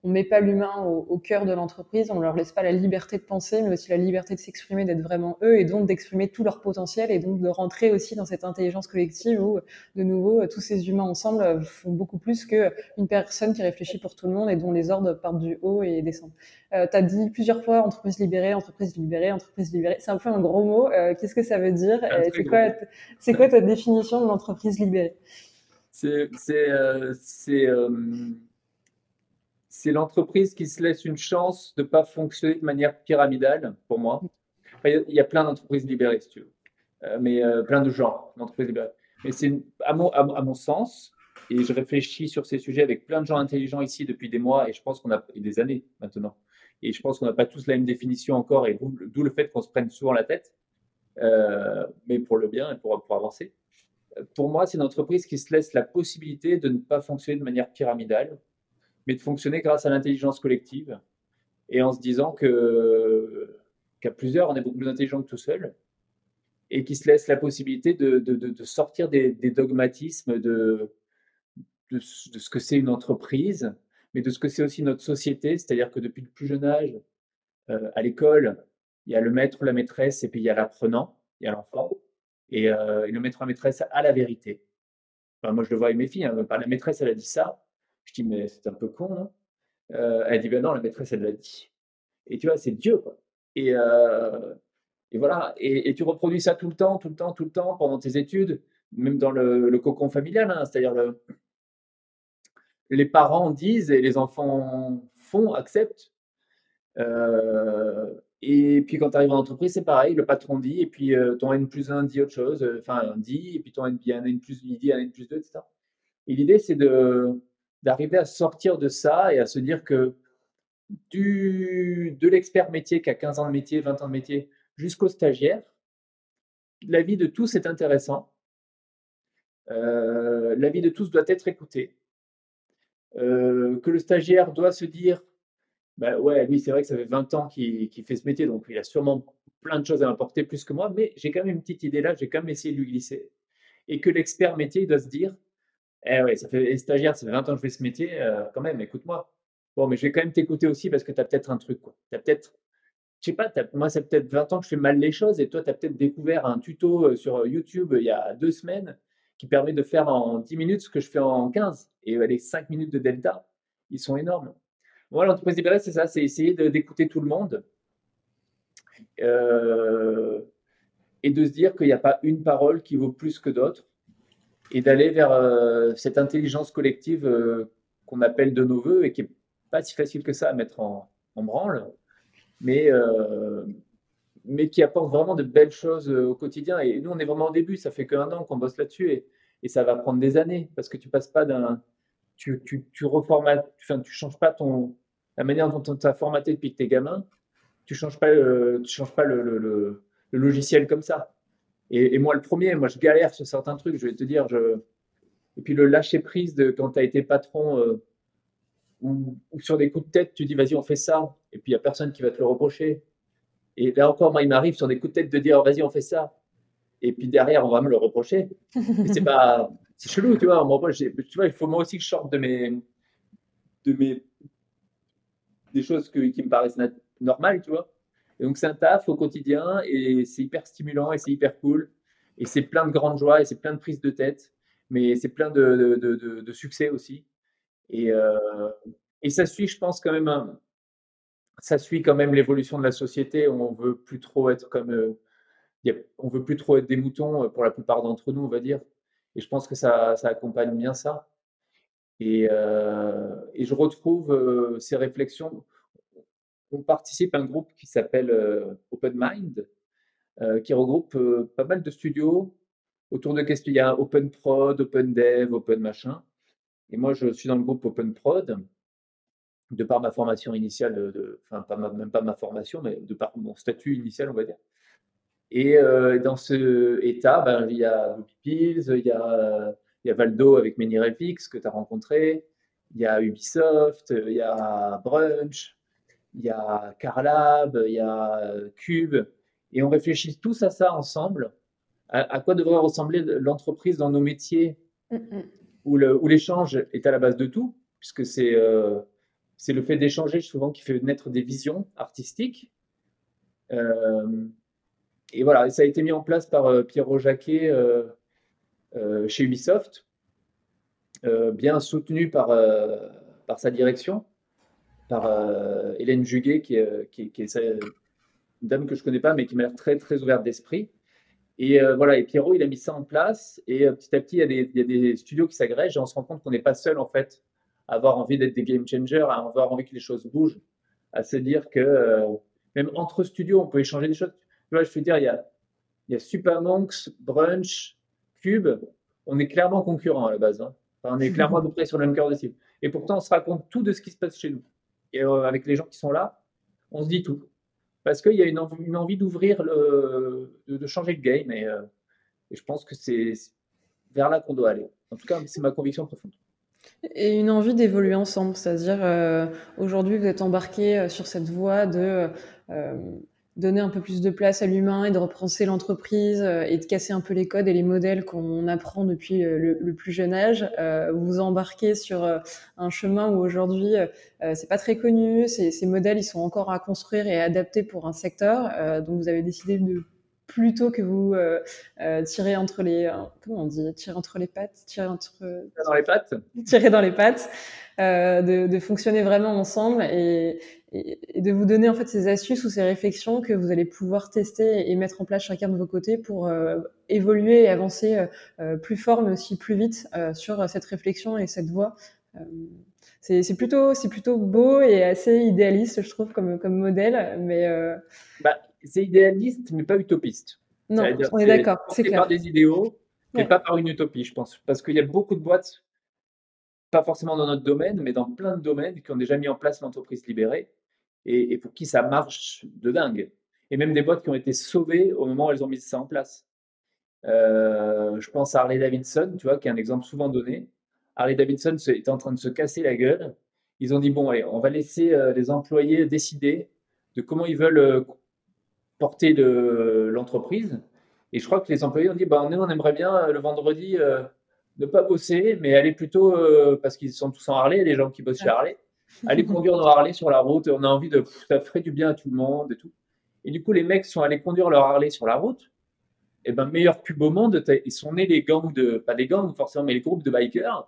B: on met pas l'humain au, cœur de l'entreprise, on leur laisse pas la liberté de penser, mais aussi la liberté de s'exprimer, d'être vraiment eux, et donc d'exprimer tout leur potentiel, et donc de rentrer aussi dans cette intelligence collective où, de nouveau, tous ces humains ensemble font beaucoup plus qu'une personne qui réfléchit pour tout le monde et dont les ordres partent du haut et descendent. Euh, tu as dit plusieurs fois entreprise libérée, entreprise libérée, entreprise libérée. C'est un peu un gros mot. Euh, qu'est-ce que ça veut dire? C'est quoi, c'est quoi ta définition de l'entreprise libérée?
A: C'est, c'est, euh, c'est l'entreprise qui se laisse une chance de ne pas fonctionner de manière pyramidale, pour moi. il y a plein d'entreprises libérées, si tu veux, euh, mais euh, plein de genres d'entreprises libérées. Mais c'est, à, mon sens, et je réfléchis sur ces sujets avec plein de gens intelligents ici depuis des mois, et je pense qu'on a des années maintenant. Et je pense qu'on n'a pas tous la même définition encore, et d'où le fait qu'on se prenne souvent la tête, euh, mais pour le bien et pour, pour avancer. Pour moi, c'est une entreprise qui se laisse la possibilité de ne pas fonctionner de manière pyramidale, mais de fonctionner grâce à l'intelligence collective et en se disant qu'à plusieurs, on est beaucoup plus intelligent que tout seul et qui se laisse la possibilité de, de, de, sortir des, dogmatismes de, de, ce que c'est une entreprise, mais de ce que c'est aussi notre société. C'est-à-dire que depuis le plus jeune âge, euh, à l'école, il y a le maître, la maîtresse, et puis il y a l'apprenant, il y a l'enfant. Et, euh, le maître, la maîtresse a la vérité. Moi, je le vois avec mes filles. Hein, la maîtresse, elle a dit ça. Je dis, mais c'est un peu con, non? Elle dit, ben non, la maîtresse, elle l'a dit. Et tu vois, c'est Dieu, quoi. Et, et voilà. Et, tu reproduis ça tout le temps, tout le temps, tout le temps, pendant tes études, même dans le, cocon familial, hein, c'est-à-dire le, les parents disent et les enfants font, acceptent. Et puis quand tu arrives en entreprise, c'est pareil, le patron dit, et puis ton N plus 1 dit autre chose, enfin dit, et puis ton N, plus, il dit un N plus 2, etc. Et l'idée, c'est de, d'arriver à sortir de ça et à se dire que de l'expert métier qui a 15 ans de métier, 20 ans de métier, jusqu'au stagiaire, la vie de tous est intéressant. Euh, la vie de tous doit être écoutée. Euh, que le stagiaire doit se dire bah ouais, lui, c'est vrai que ça fait 20 ans qu'il fait ce métier, donc il a sûrement plein de choses à apporter plus que moi, mais j'ai quand même une petite idée là, j'ai quand même essayé de lui glisser. Et que l'expert métier doit se dire eh ouais, ça fait stagiaire, ça fait 20 ans que je fais ce métier, euh, quand même, écoute-moi. Bon, mais je vais quand même t'écouter aussi parce que tu as peut-être un truc, quoi. Tu as peut-être, je sais pas, moi, c'est peut-être 20 ans que je fais mal les choses et toi, tu as peut-être découvert un tuto euh, sur YouTube il y a deux semaines qui permet de faire en 10 minutes ce que je fais en 15. Et les 5 minutes de delta, ils sont énormes. Voilà, l'entreprise libérale, c'est ça, c'est essayer d'écouter tout le monde euh, et de se dire qu'il n'y a pas une parole qui vaut plus que d'autres et d'aller vers euh, cette intelligence collective euh, qu'on appelle de nos voeux et qui n'est pas si facile que ça à mettre en, branle, mais, euh, mais qui apporte vraiment de belles choses au quotidien. Et nous, on est vraiment au début, ça fait qu'un an qu'on bosse là-dessus et, ça va prendre des années parce que tu passes pas d'un. Tu, tu, tu reformates, tu changes pas ton, la manière dont tu as formaté depuis que tu es gamin, tu changes pas, tu changes pas le, le logiciel comme ça. Et, moi, le premier, moi, je galère sur certains trucs, je vais te dire. Et puis le lâcher prise de quand tu as été patron euh, ou, sur des coups de tête, tu dis vas-y, on fait ça. Et puis il n'y a personne qui va te le reprocher. Et là encore, moi, il m'arrive sur des coups de tête de dire vas-y, on fait ça. Et puis derrière, on va me le reprocher. c'est pas. C'est chelou, tu vois. Moi, tu vois, il faut moi aussi que je sorte de mes. De mes des choses qui me paraissent normales, tu vois. Donc, c'est un taf au quotidien et c'est hyper stimulant et c'est hyper cool. Et c'est plein de grandes joies et c'est plein de prises de tête, mais c'est plein de, de, de, succès aussi. Et, euh, et, ça suit, je pense, quand même, ça suit quand même l'évolution de la société. On veut plus trop être comme, euh, on veut plus trop être des moutons euh, pour la plupart d'entre nous, on va dire. Et je pense que ça, ça accompagne bien ça. Et, et je retrouve ces réflexions on participe à un groupe qui s'appelle euh, Open Mind, euh, qui regroupe euh, pas mal de studios autour de questions. Il y a Open Prod, Open Dev, Open machin. Et moi, je suis dans le groupe Open Prod, de par ma formation initiale, enfin, pas même pas ma formation, mais de par mon statut initial, on va dire. Et dans ce état, ben, il y a Pills, il y a Valdo avec ManyRefX que tu as rencontré, il y a Ubisoft, il y a Brunch, il y a Carlab, il y a Cube, et on réfléchit tous à ça ensemble. À, quoi devrait ressembler l'entreprise dans nos métiers mm, où l'échange est à la base de tout, puisque c'est euh, c'est le fait d'échanger souvent qui fait naître des visions artistiques. Euh, et voilà, ça a été mis en place par euh, Pierre Jacquet chez Ubisoft, bien soutenu par, par sa direction, par Hélène Juguet, qui est, qui est une dame que je ne connais pas, mais qui m'a l'air très, très ouverte d'esprit. Et voilà, et Pierrot, il a mis ça en place. Et petit à petit, il y, a des, studios qui s'agrègent et on se rend compte qu'on n'est pas seul, en fait, avoir envie d'être des game changers, à avoir envie que les choses bougent, à se dire que euh, même entre studios, on peut échanger des choses. Tu vois, je veux dire, il y a, il y Supermonks, Brunch, Cube. On est clairement concurrents à la base. Hein. on est clairement à peu près sur le même cœur de cible. Et pourtant, on se raconte tout de ce qui se passe chez nous. Et euh, avec les gens qui sont là, on se dit tout. Parce qu'il y a une, envie d'ouvrir, de, de, changer le game. Et, euh, et je pense que c'est vers là qu'on doit aller. En tout cas, c'est ma conviction profonde.
B: Et une envie d'évoluer ensemble, c'est-à-dire euh, aujourd'hui vous êtes embarqué sur cette voie de donner un peu plus de place à l'humain et de repenser l'entreprise et de casser un peu les codes et les modèles qu'on apprend depuis le, plus jeune âge. vous vous embarquez sur un chemin où aujourd'hui c'est pas très connu, ces, ces, modèles ils sont encore à construire et à adapter pour un secteur, donc vous avez décidé de plutôt que vous euh, euh, tirer entre les euh, comment on dit tirer entre les pattes tirer entre
A: dans les pattes
B: tirer dans les pattes de, de, fonctionner vraiment ensemble et, et, de vous donner en fait ces astuces ou ces réflexions que vous allez pouvoir tester et mettre en place chacun de vos côtés pour évoluer et avancer plus fort mais aussi plus vite sur cette réflexion et cette voie c'est plutôt c'est plutôt beau et assez idéaliste je trouve comme comme modèle mais
A: bah, c'est idéaliste, mais pas utopiste.
B: Non, on est, d'accord, c'est clair.
A: par des idéaux, mais pas par une utopie, je pense. Parce qu'il y a beaucoup de boîtes, pas forcément dans notre domaine, mais dans plein de domaines, qui ont déjà mis en place l'entreprise libérée et, pour qui ça marche de dingue. Et même des boîtes qui ont été sauvées au moment où elles ont mis ça en place. Euh, je pense à Harley Davidson, tu vois, qui est un exemple souvent donné. Harley Davidson est en train de se casser la gueule. Ils ont dit bon, allez, on va laisser euh, les employés décider de comment ils veulent euh, porter l'entreprise. Et je crois que les employés ont dit, bah, on aimerait bien euh, le vendredi ne pas bosser, mais aller plutôt, parce qu'ils sont tous en Harley, les gens qui bossent chez Harley, aller conduire nos Harley sur la route. On a envie de, ça ferait du bien à tout le monde et tout. Et du coup, les mecs sont allés conduire leur Harley sur la route. Et ben, meilleur pub au monde, ils sont nés les gangs de, pas des gangs forcément, mais les groupes de bikers.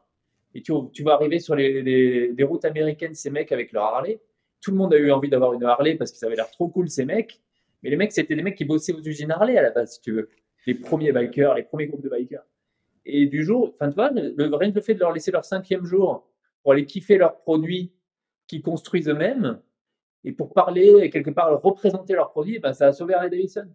A: Et tu, tu vas arriver sur les, les, routes américaines, ces mecs avec leur Harley. Tout le monde a eu envie d'avoir une Harley parce qu'ils avaient l'air trop cool, ces mecs. Mais les mecs, c'était des mecs qui bossaient aux usines Harley à la base, si tu veux. Les premiers bikers, les premiers groupes de bikers. Et du jour, enfin, tu vois, le, que le fait de leur laisser leur cinquième jour pour aller kiffer leurs produits qu'ils construisent eux-mêmes et pour parler et quelque part représenter leurs produits, ben, ça a sauvé Harley Davidson.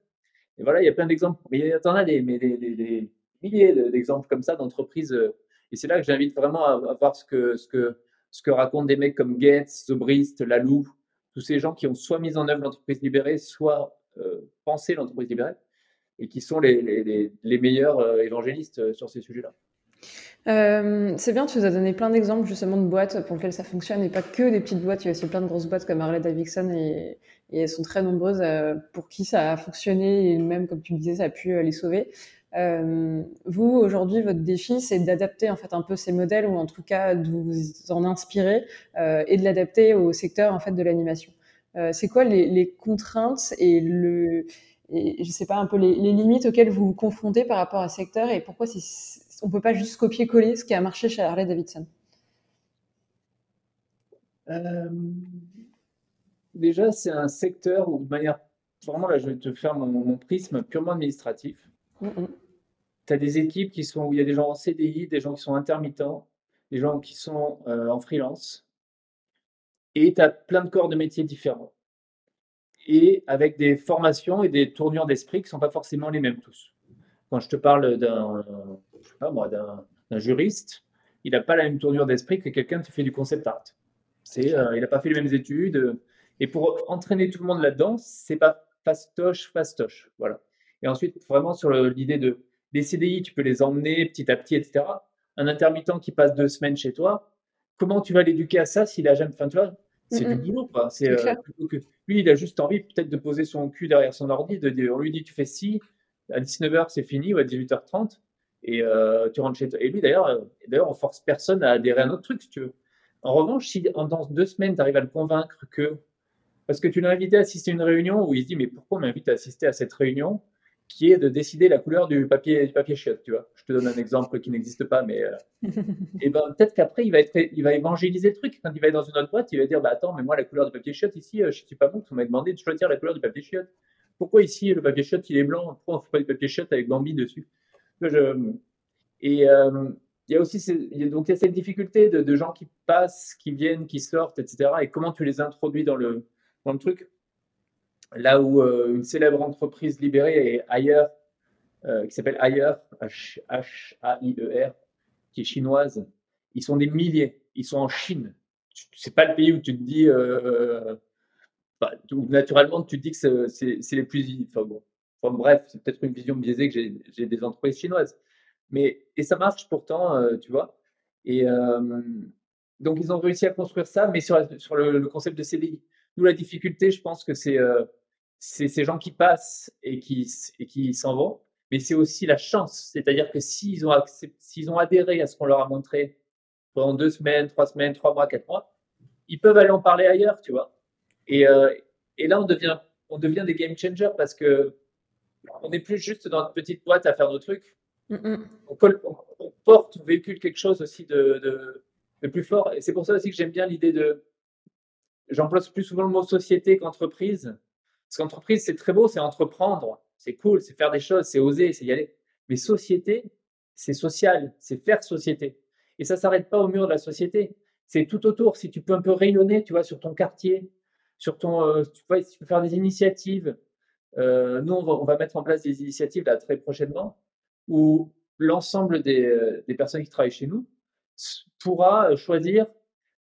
A: Et voilà, il y a plein d'exemples. Il y en a des, mais des, milliers d'exemples comme ça d'entreprises. Euh, et c'est là que j'invite vraiment à, voir ce que, ce, que, ce que racontent des mecs comme Gates, Zobrist, Lalou, tous ces gens qui ont soit mis en œuvre l'entreprise libérée, soit euh, pensé l'entreprise libérée, et qui sont les, meilleurs euh, évangélistes sur ces sujets-là.
B: C'est bien, tu nous as donné plein d'exemples justement de boîtes pour lesquelles ça fonctionne et pas que des petites boîtes. Il y a aussi plein de grosses boîtes comme Harley Davidson et, elles sont très nombreuses pour qui ça a fonctionné et même comme tu me disais, ça a pu les sauver. Euh, vous, aujourd'hui, votre défi, c'est d'adapter en fait un peu ces modèles ou en tout cas de vous en inspirer euh, et de l'adapter au secteur en fait de l'animation. Euh, c'est quoi les, contraintes et le, et, je sais pas un peu les, les, limites auxquelles vous vous confrontez par rapport à ce secteur et pourquoi on peut pas juste copier-coller ce qui a marché chez Harley Davidson.
A: Euh, déjà, c'est un secteur où de manière vraiment là, je vais te faire mon, mon prisme purement administratif. Mm, mm tu as des équipes qui sont, où il y a des gens en CDI, des gens qui sont intermittents, des gens qui sont euh, en freelance. Et tu as plein de corps de métiers différents. Et avec des formations et des tournures d'esprit qui ne sont pas forcément les mêmes tous. Quand je te parle d'un, d'un, juriste, il n'a pas la même tournure d'esprit que quelqu'un qui fait du concept art. C'est, euh, il n'a pas fait les mêmes études. Et pour entraîner tout le monde là-dedans, c'est pas fastoche, fastoche. Voilà. Et ensuite, vraiment sur l'idée de les CDI, tu peux les emmener petit à petit, etc. un intermittent qui passe deux semaines chez toi, comment tu vas l'éduquer à ça s'il a jamais. Enfin, tu vois, c'est du boulot, quoi. C'est euh, que... Lui, il a juste envie peut-être de poser son cul derrière son ordi, de dire, on lui dit, tu fais ci, à 19h, c'est fini, ou à 18h30, et euh, tu rentres chez toi. Et lui, d'ailleurs, euh, d'ailleurs, on force personne à adhérer à un autre truc, si tu veux. En revanche, si dans deux semaines, tu arrives à le convaincre que. Parce que tu l'as invité à assister à une réunion où il se dit, mais pourquoi on m'invite à assister à cette réunion qui est de décider la couleur du papier, du papier chiotte, tu vois. Je te donne un exemple qui n'existe pas, mais euh, et ben peut-être qu'après il va être, il va évangéliser le truc. Quand il va être dans une autre boîte, il va dire, bah attends, mais moi la couleur du papier chiotte ici, je suis pas bon, on m'a demandé de choisir la couleur du papier chiotte. Pourquoi ici le papier chiotte il est blanc? Pourquoi on fait pas du papier chiotte avec Bambi dessus? Et euh, il y a aussi donc il y a cette difficulté de, gens qui passent, qui viennent, qui sortent, etc. Et comment tu les introduis dans le dans le truc? Là où euh, une célèbre entreprise libérée est ailleurs, euh, qui s'appelle Ailleurs, H-A-I-E-R, qui est chinoise, ils sont des milliers, ils sont en Chine. C'est pas le pays où tu te dis, euh, naturellement, tu te dis que c'est les plus. Bon, bref, c'est peut-être une vision biaisée que j'ai des entreprises chinoises. Mais, et ça marche pourtant, tu vois. Et donc, ils ont réussi à construire ça, mais sur, sur le, concept de CDI. Nous, la difficulté, je pense que c'est c'est ces gens qui passent et qui, et qui s'en vont, mais c'est aussi la chance. C'est-à-dire que s'ils ont, s'ils ont adhéré à ce qu'on leur a montré pendant deux semaines, trois semaines, trois mois, quatre mois, ils peuvent aller en parler ailleurs, tu vois. Et, euh, et là, on devient, on devient des game changers parce que on n'est plus juste dans une petite boîte à faire nos trucs. On, on, porte, on véhicule quelque chose aussi de, de, de plus fort. Et c'est pour ça aussi que j'aime bien l'idée de. J'emploie plus souvent le mot société qu'entreprise parce qu'entreprise, c'est très beau, c'est entreprendre, c'est cool, c'est faire des choses, c'est oser, c'est y aller. Mais société, c'est social, c'est faire société. Et ça ne s'arrête pas au mur de la société. C'est tout autour. Si tu peux un peu rayonner, tu vois, sur ton quartier, sur euh, tu peux faire des initiatives. Euh, nous, on va, mettre en place des initiatives là très prochainement où l'ensemble des, euh, personnes qui travaillent chez nous pourra choisir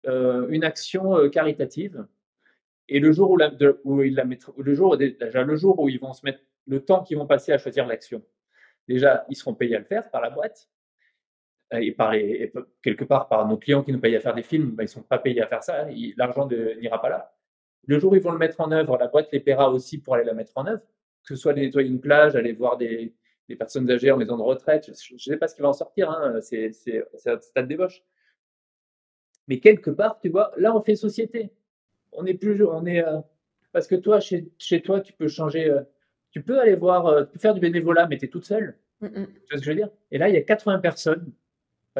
A: une action caritative et le jour où, ils la le jour, déjà le jour où ils vont se mettre le temps qu'ils vont passer à choisir l'action, déjà ils seront payés à le faire par la boîte et par quelque part par nos clients qui nous payent à faire des films, ben, ils ne sont pas payés à faire ça, l'argent n'ira pas là. Le jour où ils vont le mettre en œuvre, la boîte les paiera aussi pour aller la mettre en œuvre, que ce soit nettoyer une plage, aller voir des, des personnes âgées en maison de retraite, je ne sais pas ce qui va en sortir, hein, c'est un stade d'ébauche. Mais quelque part, tu vois, là on fait société on est plus, on est, euh, parce que toi, chez, chez, toi, tu peux changer, euh, tu peux aller voir, euh, tu peux faire du bénévolat, mais tu es toute seule. Tu vois ce que je veux dire? Et là, il y a 80 personnes.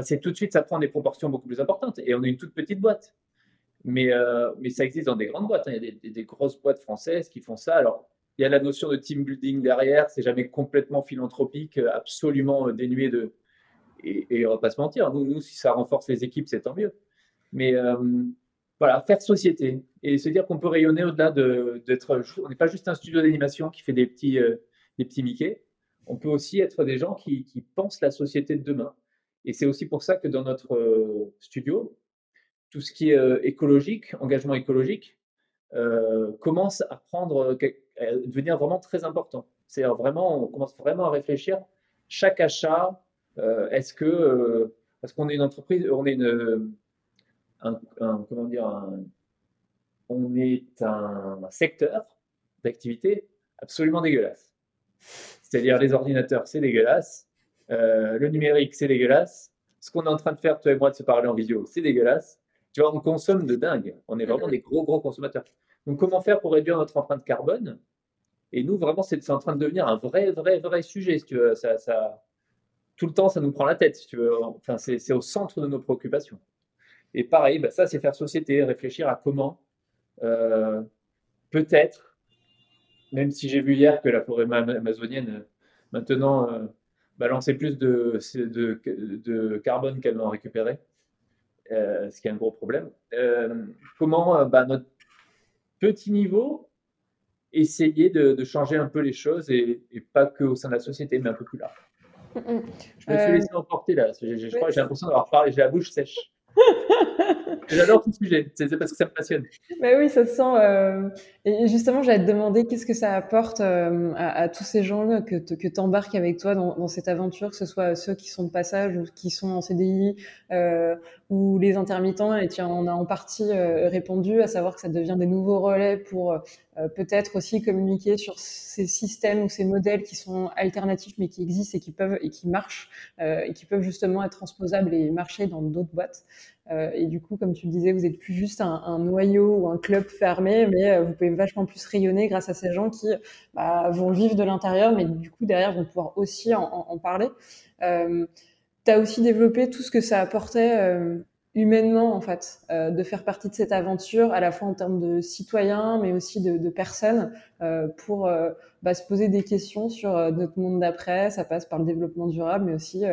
A: c'est tout de suite, ça prend des proportions beaucoup plus importantes. Et on est une toute petite boîte. Mais, mais ça existe dans des grandes boîtes. Hein. Il y a des, grosses boîtes françaises qui font ça. Alors, il y a la notion de team building derrière. C'est jamais complètement philanthropique, absolument dénué de. Et, et on va pas se mentir. Nous, nous, si ça renforce les équipes, c'est tant mieux. Mais voilà, faire société et se dire qu'on peut rayonner au-delà d'être. On n'est pas juste un studio d'animation qui fait des petits, euh, des petits Mickey. On peut aussi être des gens qui, pensent la société de demain. Et c'est aussi pour ça que dans notre euh, studio, tout ce qui est euh, écologique, engagement écologique, commence à prendre, à devenir vraiment très important. C'est vraiment, on commence vraiment à réfléchir chaque achat. Est-ce que parce qu'on est une entreprise, on est une un, comment dire, on est un, secteur d'activité absolument dégueulasse. C'est-à-dire les ordinateurs, c'est dégueulasse. Euh, le numérique, c'est dégueulasse. Ce qu'on est en train de faire, toi et moi, de se parler en vidéo, c'est dégueulasse. Tu vois, on consomme de dingue. On est vraiment des gros, gros consommateurs. Donc, comment faire pour réduire notre empreinte carbone? Et nous, vraiment, c'est en train de devenir un vrai, vrai, vrai sujet. Si tu veux. Ça, ça, tout le temps, ça nous prend la tête. Si tu veux. Enfin, c'est au centre de nos préoccupations. Et pareil, bah, ça, c'est faire société, réfléchir à comment euh, peut-être, même si j'ai vu hier que la forêt amazonienne euh, maintenant euh, balançait plus de, de, carbone qu'elle n'en récupérait, ce qui est un gros problème. comment, bah, notre petit niveau, essayer de, changer un peu les choses et, pas que au sein de la société, mais un peu plus large. Je me suis laissé emporter là. J'ai l'impression d'avoir parlé, j'ai la bouche sèche. J'adore ce sujet, c'est parce que ça me passionne.
B: Bah oui, ça se sent. Euh... Et justement, j'allais te demander qu'est-ce que ça apporte euh, à, tous ces gens que, tu embarques avec toi dans, cette aventure, que ce soit ceux qui sont de passage ou qui sont en CDI euh, ou les intermittents. Et tiens, on a en partie euh, répondu, à savoir que ça devient des nouveaux relais pour euh, peut-être aussi communiquer sur ces systèmes ou ces modèles qui sont alternatifs mais qui existent et qui peuvent et qui marchent euh, et qui peuvent justement être transposables et marcher dans d'autres boîtes. Euh, et du coup, comme tu le disais, vous êtes plus juste un, noyau ou un club fermé, mais euh, vous pouvez vachement plus rayonner grâce à ces gens qui bah, vont vivre de l'intérieur, mais du coup derrière vont pouvoir aussi en, parler. Euh, tu as aussi développé tout ce que ça apportait humainement en fait, de faire partie de cette aventure, à la fois en termes de citoyens, mais aussi de, personnes, pour bah, se poser des questions sur notre monde d'après. Ça passe par le développement durable, mais aussi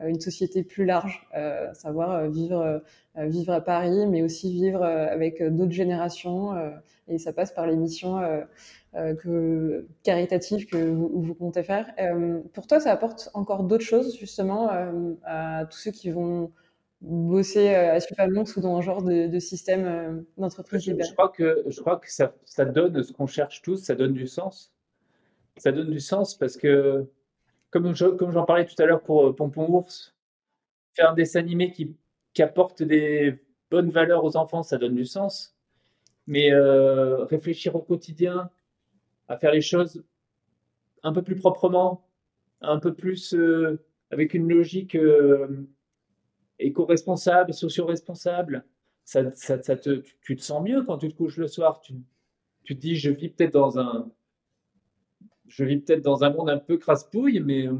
B: euh, une société plus large, euh, savoir euh, vivre, vivre à Paris, mais aussi vivre avec d'autres générations. et ça passe par les missions que, caritatives que vous, vous comptez faire. pour toi, ça apporte encore d'autres choses, justement, à tous ceux qui vont bosser à Supermonks ou dans un genre de, de système d'entreprise
A: je, je, crois que, je crois que ça, ça donne ce qu'on cherche tous, ça donne du sens. Ça donne du sens parce que comme j'en parlais tout à l'heure pour euh, Pompon Ours, faire un dessin animé qui, qui, apporte des bonnes valeurs aux enfants, ça donne du sens. Mais euh, réfléchir au quotidien, à faire les choses un peu plus proprement, un peu plus euh, avec une logique éco-responsable, socio-responsable, ça, ça, ça te, tu te sens mieux quand tu te couches le soir? Tu, tu te dis, je vis peut-être dans un, je vis peut-être dans un monde un peu crasse-pouille, mais euh,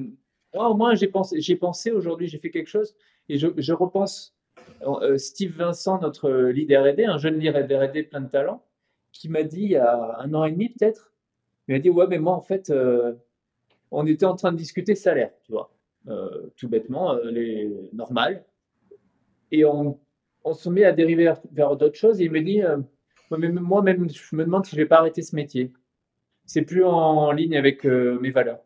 A: moi, au moins, j'ai pensé, j'ai pensé aujourd'hui, j'ai fait quelque chose. Et je, repense euh, Steve Vincent, notre leader RD, un jeune leader RD plein de talent, qui m'a dit il y a un an et demi peut-être, il m'a dit Ouais, mais moi, en fait, euh, on était en train de discuter salaire, tu vois, tout bêtement, les normales. Et on, se met à dériver vers, d'autres choses. Et il me dit Moi-même, je me demande si je ne vais pas arrêter ce métier c'est plus en ligne avec euh, mes valeurs.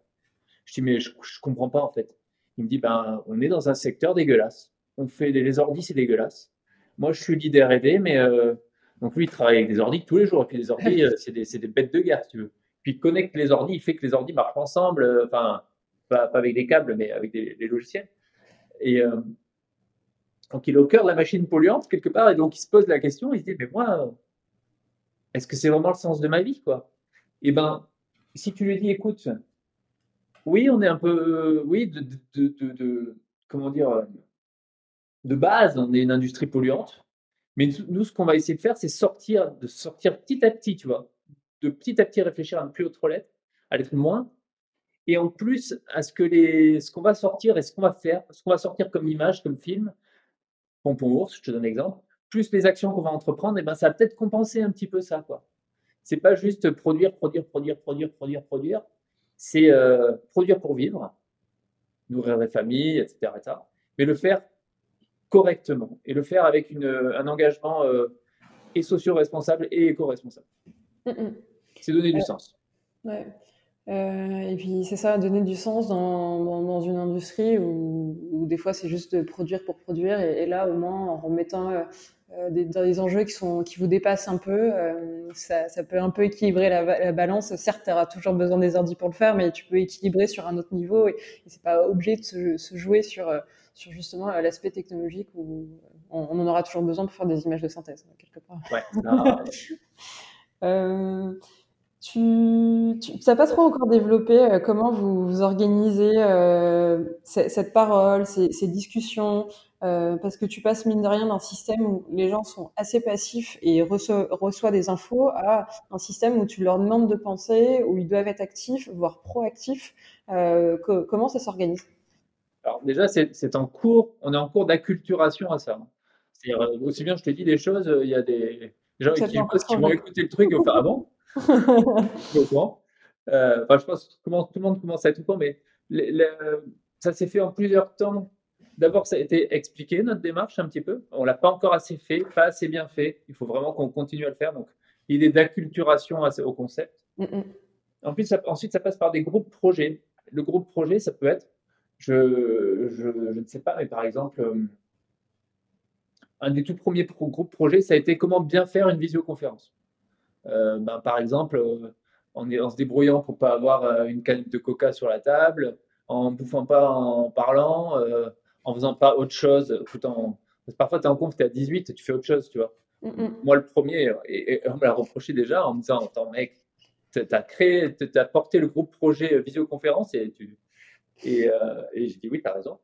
A: Je dis, mais je, je comprends pas en fait. Il me dit, ben, on est dans un secteur dégueulasse. On fait des les ordis, c'est dégueulasse. Moi, je suis leader RD, mais euh, donc lui, il travaille avec des ordis tous les jours. Et puis les ordis, euh, c'est des, des, bêtes de guerre, si tu veux. Puis il connecte les ordis, il fait que les ordis marchent ensemble, enfin, pas, avec des câbles, mais avec des, logiciels. Et donc il est au cœur de la machine polluante quelque part, et donc il se pose la question, il se dit, mais moi, est-ce que c'est vraiment le sens de ma vie, quoi? Eh ben, si tu lui dis, écoute, oui, on est un peu, oui, de, de, de, comment dire, de base, on est une industrie polluante, mais nous, ce qu'on va essayer de faire, c'est sortir, de sortir petit à petit, tu vois, de petit à petit réfléchir à ne plus trop l'être, à l'être moins, et en plus à ce que les, ce qu'on va sortir et ce qu'on va faire, ce qu'on va sortir comme image, comme film, Pompon ours, je te donne l'exemple, plus les actions qu'on va entreprendre, et eh ben ça va peut-être compenser un petit peu ça, quoi c'est pas juste produire, produire, produire, produire, produire, produire. C'est euh, produire pour vivre, nourrir les familles, etc., Mais le faire correctement et le faire avec une, un engagement euh, et socio-responsable et éco-responsable. Mm, mm. C'est donner du sens.
B: Ouais. Euh, et puis c'est ça, donner du sens dans, dans, une industrie où, où des fois c'est juste de produire pour produire et, là au moins en remettant euh, des, dans des enjeux qui, sont, qui vous dépassent un peu. Euh, ça, ça, peut un peu équilibrer la, la balance. Certes, tu auras toujours besoin des ordi pour le faire, mais tu peux équilibrer sur un autre niveau et, et c'est pas obligé de se, se, jouer sur, euh, sur justement l'aspect technologique où on, on, en aura toujours besoin pour faire des images de synthèse, quelque part. Ouais, euh, tu n'as pas trop encore développé comment vous, vous organisez euh, cette parole, ces, ces discussions, euh, parce que tu passes mine de rien d'un système où les gens sont assez passifs et reçoivent, reçoivent, des infos à un système où tu leur demandes de penser, où ils doivent être actifs, voire proactifs. Euh, comment ça s'organise?
A: Alors déjà, c'est en cours, on est en cours d'acculturation à ça. C'est-à-dire, euh, aussi bien je te dis des choses, il y a des gens qui, qui vont écouter le truc et vont faire Ah bon? Euh, enfin, je pense que tout le monde commence à être au courant, mais ça s'est fait en plusieurs temps D'abord, ça a été expliqué, notre démarche, un petit peu. On ne l'a pas encore assez fait, pas assez bien fait. Il faut vraiment qu'on continue à le faire. Donc, l'idée d'acculturation au concept. Mm, mm. Ensuite ça, ensuite, ça passe par des groupes projets. Le groupe projet, ça peut être, je, je, ne sais pas, mais par exemple, euh, un des tout premiers groupes projets, ça a été comment bien faire une visioconférence. Ben, par exemple, en, en, se débrouillant pour pas avoir une canette de coca sur la table, en bouffant pas en parlant, en faisant pas autre chose, tout en... Parfois, tu es en conf, tu es à 18, tu fais autre chose, tu vois. Mm, mm. Moi, le premier, et, on me l'a reproché déjà en me disant, attends, mec, tu as créé, tu as porté le groupe projet visioconférence et tu... Et, et j'ai dit, oui, tu as raison.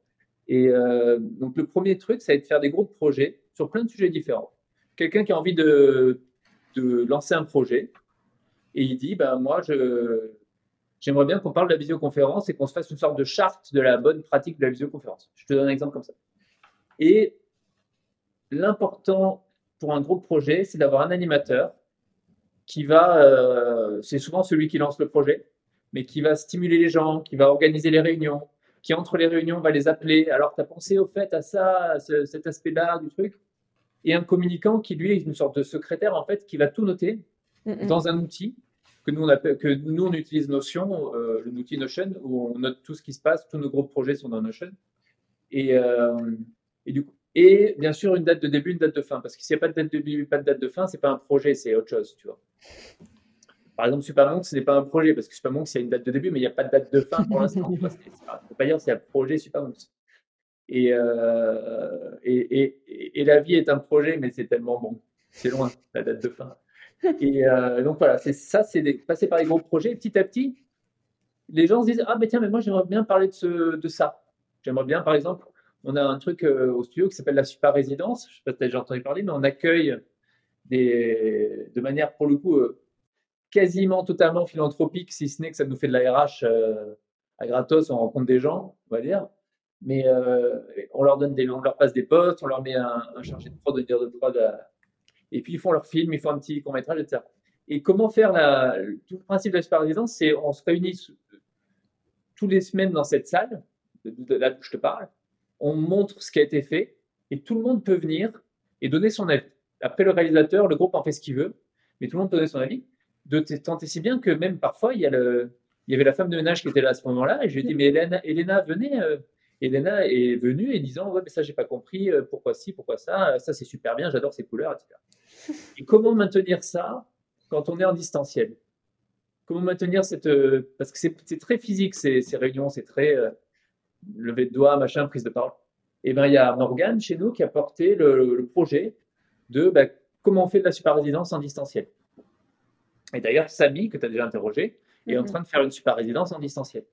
A: Et euh, donc, le premier truc, ça va être de faire des groupes projets sur plein de sujets différents. Quelqu'un qui a envie de, de, lancer un projet et il dit, ben, moi, je, j'aimerais bien qu'on parle de la visioconférence et qu'on se fasse une sorte de charte de la bonne pratique de la visioconférence. Je te donne un exemple comme ça. Et l'important pour un groupe projet, c'est d'avoir un animateur qui va, euh, c'est souvent celui qui lance le projet, mais qui va stimuler les gens, qui va organiser les réunions, qui entre les réunions va les appeler. Alors, tu as pensé au fait à ça, à cet aspect-là du truc? Et un communicant qui, lui, est une sorte de secrétaire, en fait, qui va tout noter dans un outil que nous, on appelle, que nous, on utilise Notion, euh, l'outil Notion, où on note tout ce qui se passe, tous nos gros projets sont dans Notion. Et, euh, et, du coup, et bien sûr, une date de début, une date de fin. Parce que s'il n'y a pas de date de début, pas de date de fin, c'est pas un projet, c'est autre chose, tu vois. Par exemple, Supermonk, ce n'est pas un projet, parce que Supermonk, il y a une date de début, mais il n'y a pas de date de fin pour l'instant. On ne peut pas dire c'est un projet Supermonk. Euh, et, et, et, la vie est un projet, mais c'est tellement bon. C'est loin, la date de fin. Et euh, donc voilà, c'est ça, c'est passer par les gros projets. petit à petit, les gens se disent Ah, mais tiens, mais moi, j'aimerais bien parler de, ce, de ça. J'aimerais bien, par exemple, on a un truc euh, au studio qui s'appelle la super résidence. Je ne sais pas si tu as déjà entendu parler, mais on accueille des, de manière, pour le coup, quasiment totalement philanthropique, si ce n'est que ça nous fait de la RH à gratos, on rencontre des gens, on va dire. Mais euh, on leur donne des, on leur passe des postes, on leur met un, chargé de prod, de prod, et puis ils font leur film, ils font un petit court métrage, etc. Et comment faire la, tout le principe de la super résidence, c'est on se réunit tous les semaines dans cette salle, de, là où je te parle, on montre ce qui a été fait, et tout le monde peut venir et donner son avis. Après le réalisateur, le groupe en fait ce qu'il veut, mais tout le monde peut donner son avis de tenter si bien que même parfois, il y, a le, il y avait la femme de ménage qui était là à ce moment-là, et je lui ai dit, mais Elena, Elena venez. Euh. Elena est venue et disant, ouais, mais ça, j'ai pas compris, euh, pourquoi ci, pourquoi ça, ça, c'est super bien, j'adore ces couleurs, etc. Et comment maintenir ça quand on est en distanciel? Comment maintenir cette. Euh, parce que c'est très physique, ces, ces réunions, c'est très levé de doigts, machin, prise de parole. Et bien, il y a Morgane chez nous qui a porté le, projet de bah, comment on fait de la super résidence en distanciel. Et d'ailleurs, Samy, que tu as déjà interrogé, est en mhm. train de faire une super résidence en distanciel,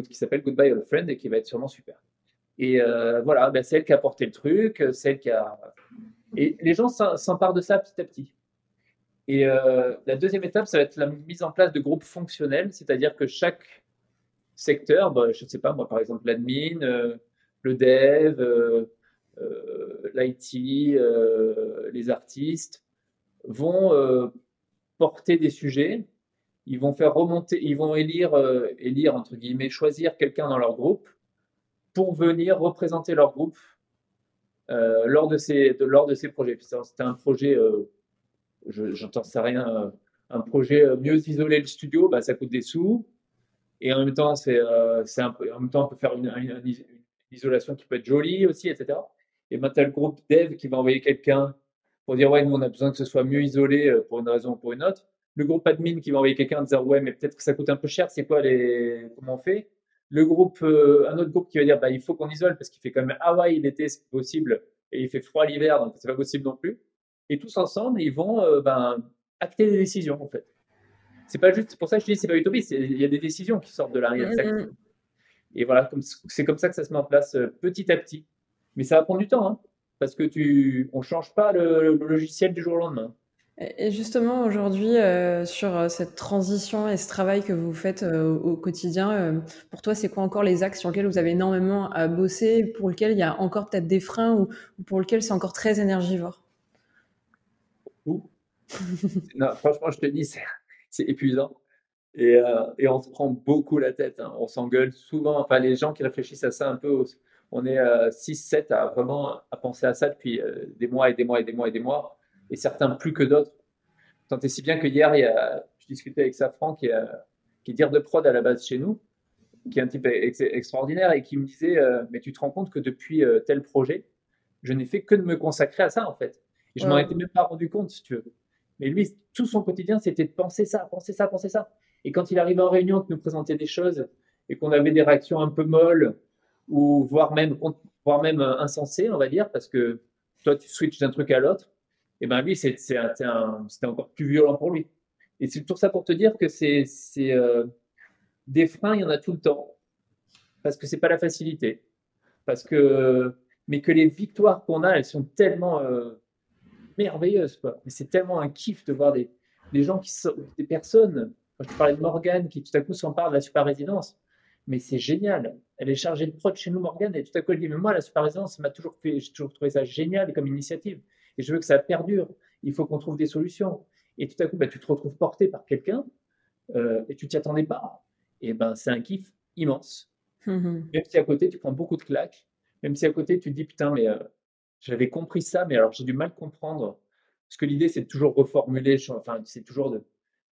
A: qui s'appelle Goodbye Old Friend et qui va être sûrement super. Et euh, voilà, ben, c'est elle qui a porté le truc, celle qui a. Et les gens s'emparent de ça petit à petit. Et euh, la deuxième étape, ça va être la mise en place de groupes fonctionnels, c'est-à-dire que chaque secteur, ben, je ne sais pas, moi par exemple l'admin, euh, le dev, l'IT, les artistes, vont porter des sujets, ils vont faire remonter, ils vont élire, euh, élire entre guillemets, choisir quelqu'un dans leur groupe pour venir représenter leur groupe euh, lors, de ces, lors de ces projets. C'était un projet, euh, j'entends ça rien, un projet mieux isoler le studio, bah, ça coûte des sous. Et en même temps, c'est, en même temps, on peut faire une, une, isolation qui peut être jolie aussi, etc. Et maintenant, le groupe dev qui va envoyer quelqu'un pour dire ouais, nous on a besoin que ce soit mieux isolé euh, pour une raison ou pour une autre. Le groupe admin qui va envoyer quelqu'un en disant ouais, mais peut-être que ça coûte un peu cher, c'est quoi les, comment on fait? Le groupe, euh, un autre groupe qui va dire bah il faut qu'on isole parce qu'il fait quand même ouais, l'été c'est possible et il fait froid l'hiver donc c'est pas possible non plus. Et tous ensemble ils vont euh, ben, acter des décisions en fait. C'est pas juste pour ça que je dis c'est pas utopie, il y a des décisions qui sortent de là. Mm-hmm. Et voilà, c'est comme ça que ça se met en place petit à petit. Mais ça va prendre du temps. Hein parce que tu, on change pas le, logiciel du jour au lendemain.
B: Et justement, aujourd'hui, euh, sur euh, cette transition et ce travail que vous faites euh, au quotidien, pour toi, c'est quoi encore les axes sur lesquels vous avez énormément à bosser, pour lesquels il y a encore peut-être des freins ou, pour lesquels c'est encore très énergivore?
A: Franchement, je te dis, c'est épuisant. Et, on se prend beaucoup la tête. Hein. On s'engueule souvent. Enfin, les gens qui réfléchissent à ça un peu on est 6-7 à vraiment à penser à ça depuis des mois et des mois et des mois et des mois, et certains plus que d'autres. Tant et si bien que hier, il y a, je discutais avec Safran, qui, est, qui est dire de prod à la base chez nous, qui est un type extraordinaire et qui me disait euh, Mais tu te rends compte que depuis euh, tel projet, je n'ai fait que de me consacrer à ça, en fait. Et je m'en étais même pas rendu compte, si tu veux. Mais lui, tout son quotidien, c'était de penser ça, penser ça, penser ça. Et quand il arrivait en réunion, de nous présenter des choses et qu'on avait des réactions un peu molles ou voire même, voire même euh, insensées, on va dire, parce que toi, tu switches d'un truc à l'autre, et ben lui, c'était encore plus violent pour lui. Et c'est pour ça pour te dire que c'est euh, des freins, il y en a tout le temps, parce que c'est pas la facilité, parce que mais que les victoires qu'on a, elles sont tellement euh, merveilleuses, quoi. C'est tellement un kiff de voir des, gens qui sont des personnes. Quand je parlais de Morgane qui tout à coup s'empare de la super résidence, mais c'est génial. Elle est chargée de prod chez nous, Morgane, et tout à coup elle dit mais moi la super résidence, m'a toujours j'ai toujours trouvé ça génial comme initiative, et je veux que ça perdure. Il faut qu'on trouve des solutions. Et tout à coup, bah, tu te retrouves porté par quelqu'un euh, et tu t'y attendais pas. Et ben c'est un kiff immense. Même si à côté tu prends beaucoup de claques, même si à côté tu te dis putain mais euh, j'avais compris ça, mais alors j'ai du mal à comprendre. Parce que l'idée, c'est de toujours reformuler, enfin, c'est toujours de.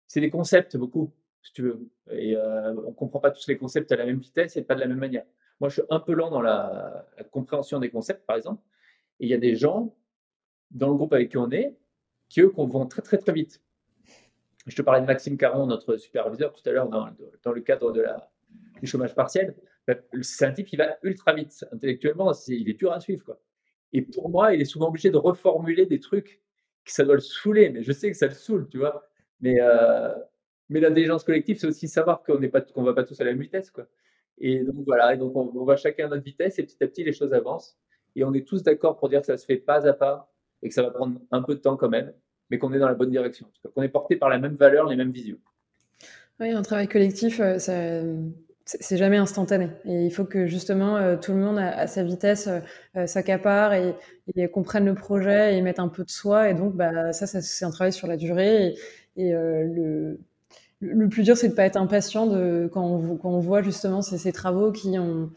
A: C'est des concepts, beaucoup, si tu veux. Et euh, on ne comprend pas tous les concepts à la même vitesse et pas de la même manière. Moi, je suis un peu lent dans la, compréhension des concepts, par exemple. Et il y a des gens dans le groupe avec qui on est qui, eux, vont très, très, très vite. Je te parlais de Maxime Caron, notre superviseur, tout à l'heure, dans, le cadre de la, du chômage partiel. Bah, c'est un type qui va ultra vite. Intellectuellement, il est dur à suivre. Quoi. Et pour moi, il est souvent obligé de reformuler des trucs que ça doit le saouler, mais je sais que ça le saoule, tu vois. Mais, euh, l'intelligence collective, c'est aussi savoir qu'on n'est pas, qu'on va pas tous à la même vitesse, quoi. Et donc voilà, et donc on, va chacun à notre vitesse et petit à petit les choses avancent. Et on est tous d'accord pour dire que ça se fait pas à pas et que ça va prendre un peu de temps quand même, mais qu'on est dans la bonne direction, qu'on est porté par la même valeur, les mêmes visions.
B: Oui, un travail collectif, euh, ça, c'est jamais instantané. Et il faut que justement euh, tout le monde à, sa vitesse euh, s'accapare et, comprenne le projet et mette un peu de soi. Et donc, bah, ça, c'est un travail sur la durée. Et, le, plus dur, c'est de pas être impatient quand, on, voit justement ces, travaux qui ont,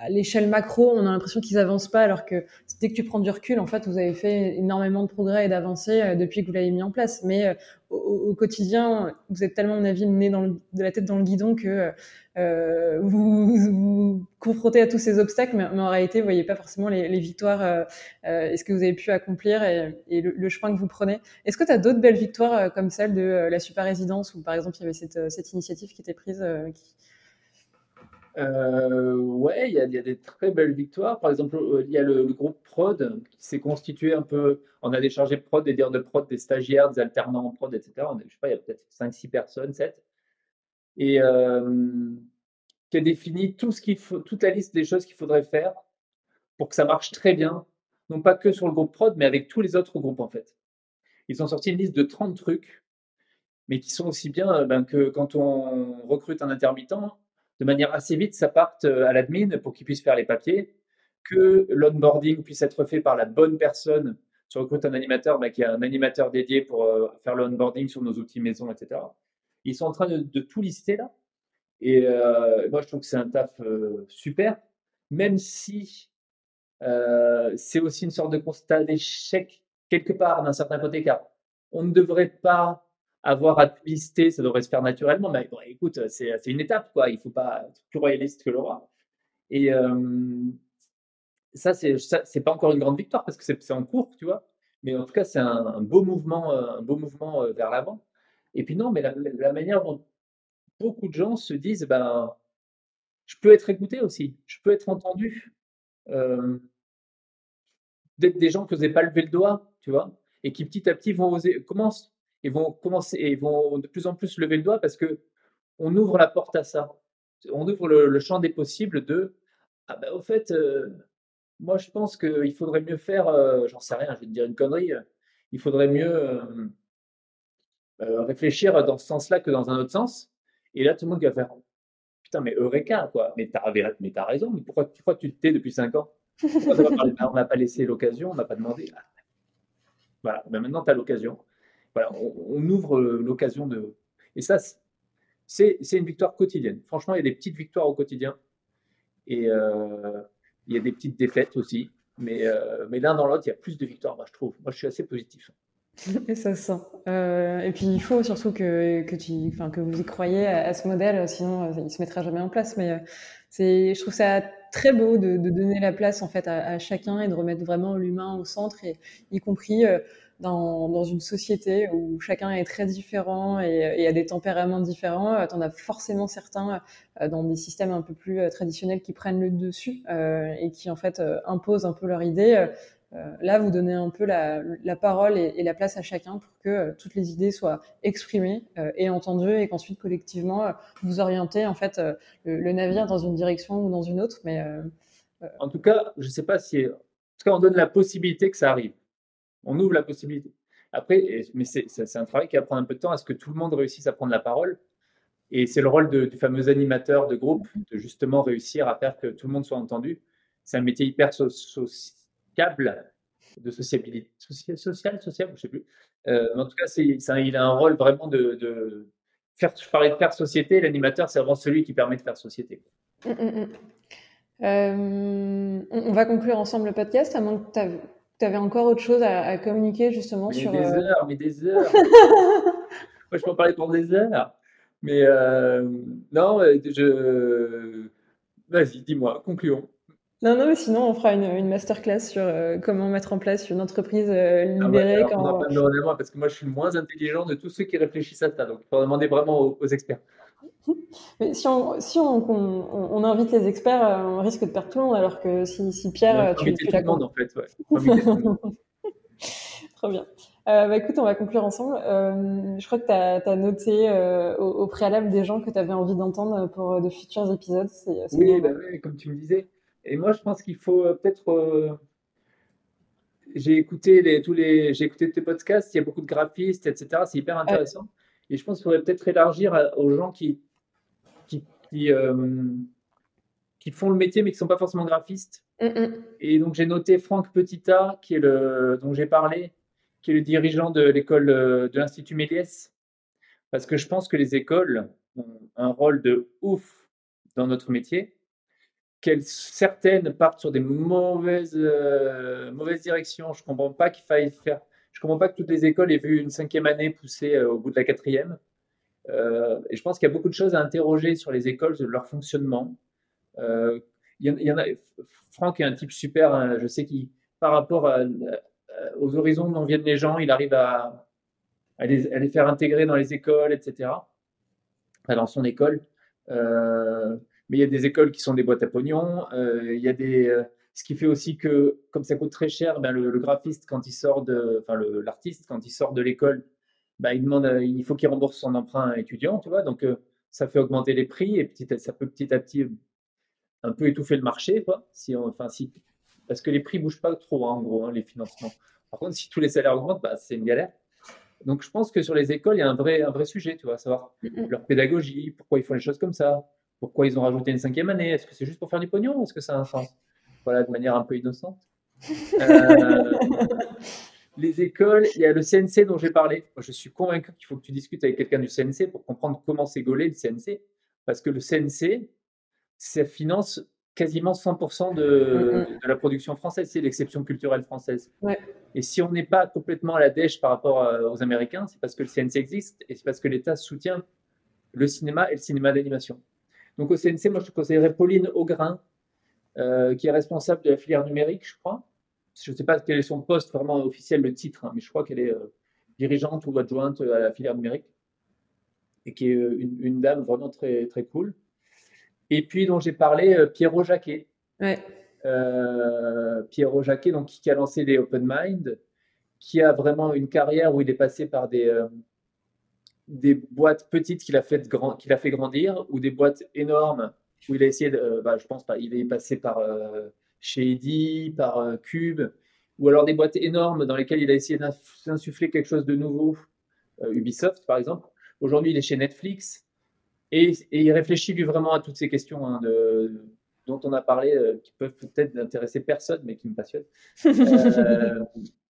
B: à l'échelle macro, on a l'impression qu'ils avancent pas, alors que dès que tu prends du recul, en fait, vous avez fait énormément de progrès et d'avancées euh, depuis que vous l'avez mis en place. Mais euh, au, quotidien, vous êtes tellement, à mon avis, né de la tête dans le guidon que euh, vous, vous confrontez à tous ces obstacles, mais, en réalité, vous voyez pas forcément les, victoires et ce que vous avez pu accomplir et, le, chemin que vous prenez. Est-ce que tu as d'autres belles victoires comme celle de la super résidence où, par exemple, il y avait cette, initiative qui était prise
A: euh, ouais, il y, a, des très belles victoires. Par exemple, euh, il y a le, groupe prod qui s'est constitué un peu. On a des chargés prod, des dires de prod, des stagiaires, des alternants en prod, etc. On je sais pas, il y a peut-être 5-6 personnes, 7. Et euh, qui a défini tout ce qu'il faut, toute la liste des choses qu'il faudrait faire pour que ça marche très bien. Non pas que sur le groupe prod, mais avec tous les autres groupes en fait. Ils ont sorti une liste de 30 trucs, mais qui sont aussi bien ben, que quand on recrute un intermittent de manière assez vite, ça parte euh, à l'admin pour qu'il puisse faire les papiers, que l'onboarding puisse être fait par la bonne personne. Tu recrutes un animateur, bah, qui a un animateur dédié pour euh, faire l'onboarding sur nos outils maison, etc. Ils sont en train de, tout lister là. Et euh, moi, je trouve que c'est un taf super, même si c'est aussi une sorte de constat d'échec quelque part d'un certain côté, car on ne devrait pas avoir à lister, ça devrait se faire naturellement. Mais écoute, c'est une étape, quoi. Il ne faut pas être plus royaliste que le roi. Et euh, ça, c'est pas encore une grande victoire parce que c'est en cours, tu vois. Mais en tout cas, c'est un, beau mouvement, euh, un beau mouvement euh, vers l'avant. Et puis non, mais la, manière dont beaucoup de gens se disent, ben, je peux être écouté aussi, je peux être entendu. Euh, D'être des gens qui n'osaient pas lever le doigt, tu vois, et qui petit à petit vont oser, commencent et vont commencer vont de plus en plus lever le doigt parce que on ouvre la porte à ça. On ouvre le, champ des possibles de ah ben au fait euh, moi je pense qu'il faudrait mieux faire euh, j'en sais rien je vais te dire une connerie il faudrait mieux euh, réfléchir dans ce sens-là que dans un autre sens. Et là tout le monde va faire putain mais eureka quoi. Mais t'as mais as raison mais pourquoi, tu te tais depuis 5 ans? On n'a pas laissé l'occasion on n'a pas demandé? Voilà ben maintenant tu as l'occasion voilà, on, ouvre euh, l'occasion de. Et ça, c'est une victoire quotidienne. Franchement, il y a des petites victoires au quotidien. Et euh, il y a des petites défaites aussi. Mais, euh, mais l'un dans l'autre, il y a plus de victoires, moi, je trouve. Moi, je suis assez positif.
B: Et ça sent. et puis, il faut surtout que, que, vous y croyez à, ce modèle, sinon, il ne se mettra jamais en place. Mais c'est, je trouve ça très beau de, donner la place en fait à, chacun et de remettre vraiment l'humain au centre, et y compris dans, dans, une société où chacun est très différent et, a des tempéraments différents, euh, tu as forcément certains euh, dans des systèmes un peu plus euh, traditionnels qui prennent le dessus et qui en fait imposent un peu leur idée. là, vous donnez un peu la, la parole et, la place à chacun pour que toutes les idées soient exprimées et entendues et qu'ensuite collectivement vous orientez en fait le, navire dans une direction ou dans une autre. Mais
A: en tout cas, je ne sais pas si, en tout cas, on donne la possibilité que ça arrive. On ouvre la possibilité. Après, mais c'est un travail qui va prendre un peu de temps à ce que tout le monde réussisse à prendre la parole? Et c'est le rôle du fameux animateur de groupe de justement réussir à faire que tout le monde soit entendu. C'est un métier hyper sociable, de sociabilité, social, social, sociable, je sais plus. Euh, en tout cas, il a un rôle vraiment de, faire. Je parlais de faire société. L'animateur, c'est vraiment celui qui permet de faire société.
B: Euh, on va conclure ensemble le podcast. À moins que tu avais encore autre chose à, communiquer justement
A: sur.
B: Des
A: euh, heures, mais des heures. Moi, je peux en parler pendant des heures. Mais euh, non, euh, je. Vas-y, dis-moi, concluons.
B: Non, non, mais sinon, on fera une, masterclass sur comment mettre en place une entreprise libérée.
A: Ah bah, quand... parce que moi, je suis le moins intelligent de tous ceux qui réfléchissent à ça. Donc, il faut demander vraiment aux experts.
B: Mais si on, si on, on, invite les experts, euh, on risque de perdre tout le monde, alors que si, si Pierre,
A: tu, tu tout le monde en fait,
B: Très bien. Euh, bah, écoute, on va conclure ensemble. Euh, je crois que tu as, noté au, préalable des gens que tu avais envie d'entendre pour de futurs épisodes.
A: oui, bah, oui, comme tu me disais. Et moi, je pense qu'il faut peut-être. j'ai écouté les, tous les, j'ai écouté tes podcasts. Il y a beaucoup de graphistes, etc. C'est hyper intéressant. Et je pense qu'il faudrait peut-être élargir aux gens qui qui, euh, qui font le métier mais qui ne sont pas forcément graphistes. Mm, mm. Et donc j'ai noté Franck Petita, qui est le, dont j'ai parlé, qui est le dirigeant de l'école euh, de l'Institut Méliès, parce que je pense que les écoles ont un rôle de ouf dans notre métier, qu'elles certaines partent sur des mauvaises, euh, mauvaises directions. Je ne comprends pas qu'il faille faire. Je comprends pas que toutes les écoles aient vu une cinquième année pousser au bout de la quatrième. Euh, et je pense qu'il y a beaucoup de choses à interroger sur les écoles, sur leur fonctionnement. Euh, il y, en a, Franck est un type super, hein, je sais qu'il, par rapport aux horizons dont viennent les gens, il arrive à, les, faire intégrer dans les écoles, etc. dans son école. Euh, mais il y a des écoles qui sont des boîtes à pognon. il y a des, ce qui fait aussi que, comme ça coûte très cher, ben le, graphiste, quand il sort de, enfin l'artiste, quand il sort de l'école, bah, il demande, euh, il faut qu'il rembourse son emprunt étudiant, tu vois. Donc, euh, ça fait augmenter les prix et petit, ça peut petit à petit un peu étouffer le marché, quoi. Si enfin, si, parce que les prix bougent pas trop, hein, en gros, hein, les financements. Par contre, si tous les salaires augmentent, bah, c'est une galère. Donc, je pense que sur les écoles, il y a un vrai, un vrai sujet, tu vois, savoir leur pédagogie, pourquoi ils font les choses comme ça, pourquoi ils ont rajouté une cinquième année, est-ce que c'est juste pour faire du pognon ou est-ce que ça a un sens? Voilà, de manière un peu innocente. Euh, les écoles, il y a le CNC dont j'ai parlé. je suis convaincu qu'il faut que tu discutes avec quelqu'un du CNC pour comprendre comment c'est gaulé le CNC. Parce que le CNC, ça finance quasiment 100% de, mm, de, la production française. C'est l'exception culturelle française. Et si on n'est pas complètement à la dèche par rapport euh, aux Américains, c'est parce que le CNC existe et c'est parce que l'État soutient le cinéma et le cinéma d'animation. Donc au CNC, moi je te conseillerais Pauline Augrin, euh, qui est responsable de la filière numérique, je crois je ne sais pas quel est son poste vraiment officiel, le titre, hein, mais je crois qu'elle est euh, dirigeante ou adjointe à la filière numérique et qui est euh, une, dame vraiment très, très cool. Et puis, dont j'ai parlé, Pierrot Jacquet. Ouais. Pierrot Jacquet, donc, qui a lancé les Open Mind, qui a vraiment une carrière où il est passé par des, des boîtes petites qu'il a, fait grand, qu'il a fait grandir ou des boîtes énormes où il a essayé de. Bah, je pense pas, il est passé par chez Eddy, par euh, Cube, ou alors des boîtes énormes dans lesquelles il a essayé d'insuffler quelque chose de nouveau, euh, Ubisoft par exemple. Aujourd'hui, il est chez Netflix et, il réfléchit lui vraiment à toutes ces questions hein, dont on a parlé, euh, qui peuvent peut-être n'intéresser personne, mais qui me passionnent.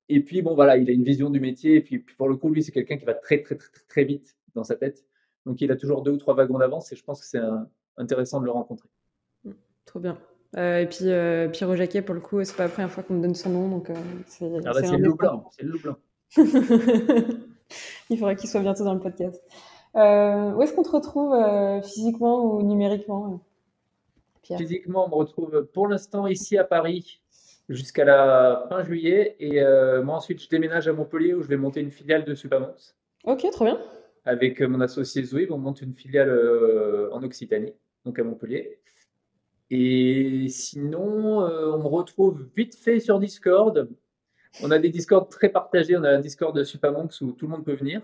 A: et puis, bon, voilà, il a une vision du métier. Et puis, pour le coup, lui, c'est quelqu'un qui va très, très, très, très vite dans sa tête. Donc, il a toujours deux ou trois wagons d'avance et je pense que c'est intéressant de le rencontrer.
B: Trop bien. Euh, et puis euh, Pierrot Jacquet, pour le coup, c'est pas la première fois qu'on me donne son nom, donc euh, c'est.
A: Ah bah, le loup blanc, c'est le loup blanc.
B: Il faudra qu'il soit bientôt dans le podcast. où est-ce qu'on te retrouve physiquement ou numériquement
A: Physiquement, on me retrouve pour l'instant ici à Paris jusqu'à la fin juillet. Et euh, moi, ensuite, je déménage à Montpellier où je vais monter une filiale de Supamons.
B: Ok, trop bien.
A: Avec mon associé Zoé, on monte une filiale en Occitanie, donc à Montpellier. Et sinon, on me retrouve vite fait sur Discord on a des Discords très partagés. On a un Discord de Supermonks où tout le monde peut venir.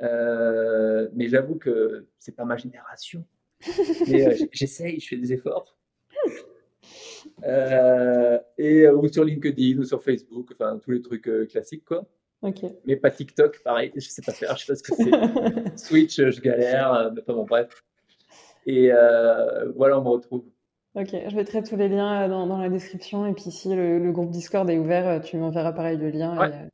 A: Euh, mais j'avoue que c'est pas ma génération. Mais euh, j'essaye, je fais des efforts. Euh, et ou sur LinkedIn ou sur Facebook, enfin tous les trucs classiques quoi. Mais pas TikTok, pareil, je sais pas faire, je sais pas ce que c'est. Switch, je galère, mais pas bon bref. Et voilà, on me retrouve.
B: Ok, je mettrai tous les liens euh, dans, la description. Et puis, si le, groupe Discord est ouvert, euh, tu m'enverras pareil le lien. Euh,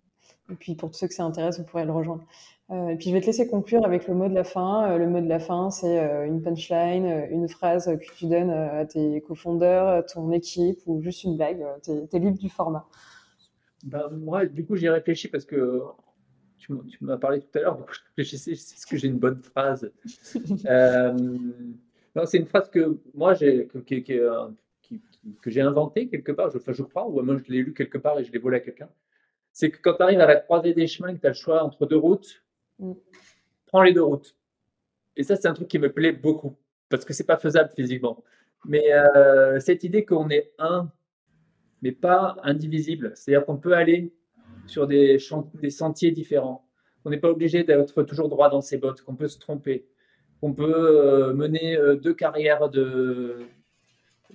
B: et, puis, pour tous ceux que ça intéresse, vous pourrez le rejoindre. et puis, je vais te laisser conclure avec le mot de la fin. le mot de la fin, c'est une punchline, une phrase que tu donnes à tes cofondeurs, ton équipe ou juste une blague. tu es, libre du format.
A: Bah, moi, du coup, j'y réfléchis parce que tu m'as parlé tout à l'heure. je réfléchissais, est-ce que j'ai une bonne phrase c'est une phrase que moi, j'ai, que, que j'ai inventée quelque part, je, enfin, je crois, ou moi je l'ai lu quelque part et je l'ai volé à quelqu'un. C'est que quand tu arrives à la croisée des chemins, que tu as le choix entre deux routes, mm. prends les deux routes. Et ça, c'est un truc qui me plaît beaucoup, parce que c'est pas faisable physiquement. Mais euh, cette idée qu'on est un, mais pas indivisible, c'est-à-dire qu'on peut aller sur des, des sentiers différents, on n'est pas obligé d'être toujours droit dans ses bottes, qu'on peut se tromper, qu'on peut euh, mener euh, deux carrières de,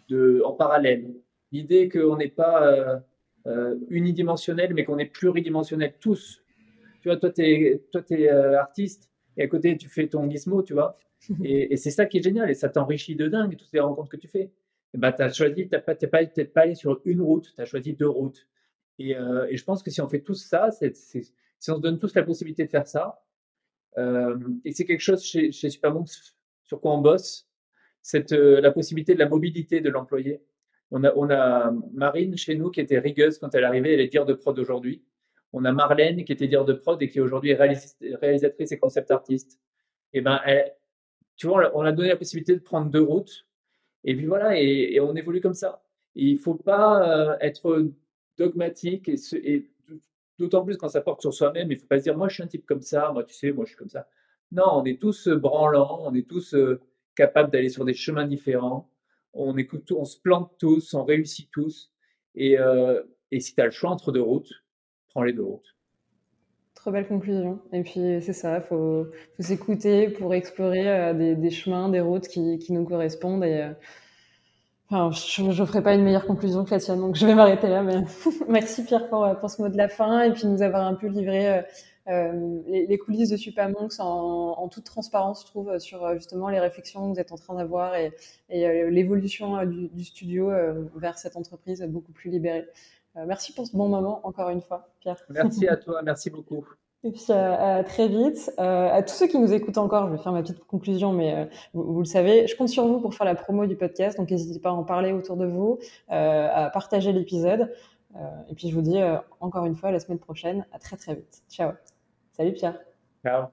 A: de, en parallèle. L'idée qu'on n'est pas euh, unidimensionnel, mais qu'on est pluridimensionnel tous. Tu vois, toi, tu es, toi, es artiste, et à côté, tu fais ton gizmo, tu vois. Et, c'est ça qui est génial, et ça t'enrichit de dingue, toutes les rencontres que tu fais. Et ben, tu as choisi, tu n'es pas, pas allé sur une route, tu as choisi deux routes. Et, et, je pense que si on fait tous ça, si on se donne tous la possibilité de faire ça, euh, et c'est quelque chose chez, chez sur quoi on bosse, c'est euh, la possibilité de la mobilité de l'employé. On a, on a Marine chez nous qui était rigueuse quand elle arrivait, elle est dire de prod aujourd'hui. On a Marlène qui était dire de prod et qui aujourd'hui est réalisatrice et concept artiste. Et ben, tu vois, on a donné la possibilité de prendre deux routes. Et puis voilà, et, on évolue comme ça. il faut pas euh, être dogmatique et, D'autant plus quand ça porte sur soi-même, il ne faut pas se dire, moi je suis un type comme ça, moi tu sais, moi je suis comme ça. Non, on est tous euh, branlants, on est tous euh, capables d'aller sur des chemins différents, on, écoute, on se plante tous, on réussit tous. Et, euh, et si tu as le choix entre deux routes, prends les deux routes.
B: Trop belle conclusion. Et puis c'est ça, il faut, s'écouter pour explorer des, chemins, des routes qui, qui nous correspondent. Je ne ferai pas une meilleure conclusion que la tienne, donc je vais m'arrêter là. Mais merci Pierre pour, pour, ce mot de la fin et puis nous avoir un peu livré euh, euh les, coulisses de Supermonks en, en, toute transparence, je trouve, sur euh, justement les réflexions que vous êtes en train d'avoir et, et euh, l'évolution du, du, studio vers cette entreprise beaucoup plus libérée. merci pour ce bon moment, encore une fois, Pierre.
A: Merci à toi, merci beaucoup.
B: Et puis euh, très vite. Euh, à tous ceux qui nous écoutent encore, je vais faire ma petite conclusion, mais euh, vous, le savez, je compte sur vous pour faire la promo du podcast, donc n'hésitez pas à en parler autour de vous, euh, à partager l'épisode. Euh, et puis je vous dis encore une fois à la semaine prochaine. À très très vite. Ciao. Salut Pierre.
A: Ciao.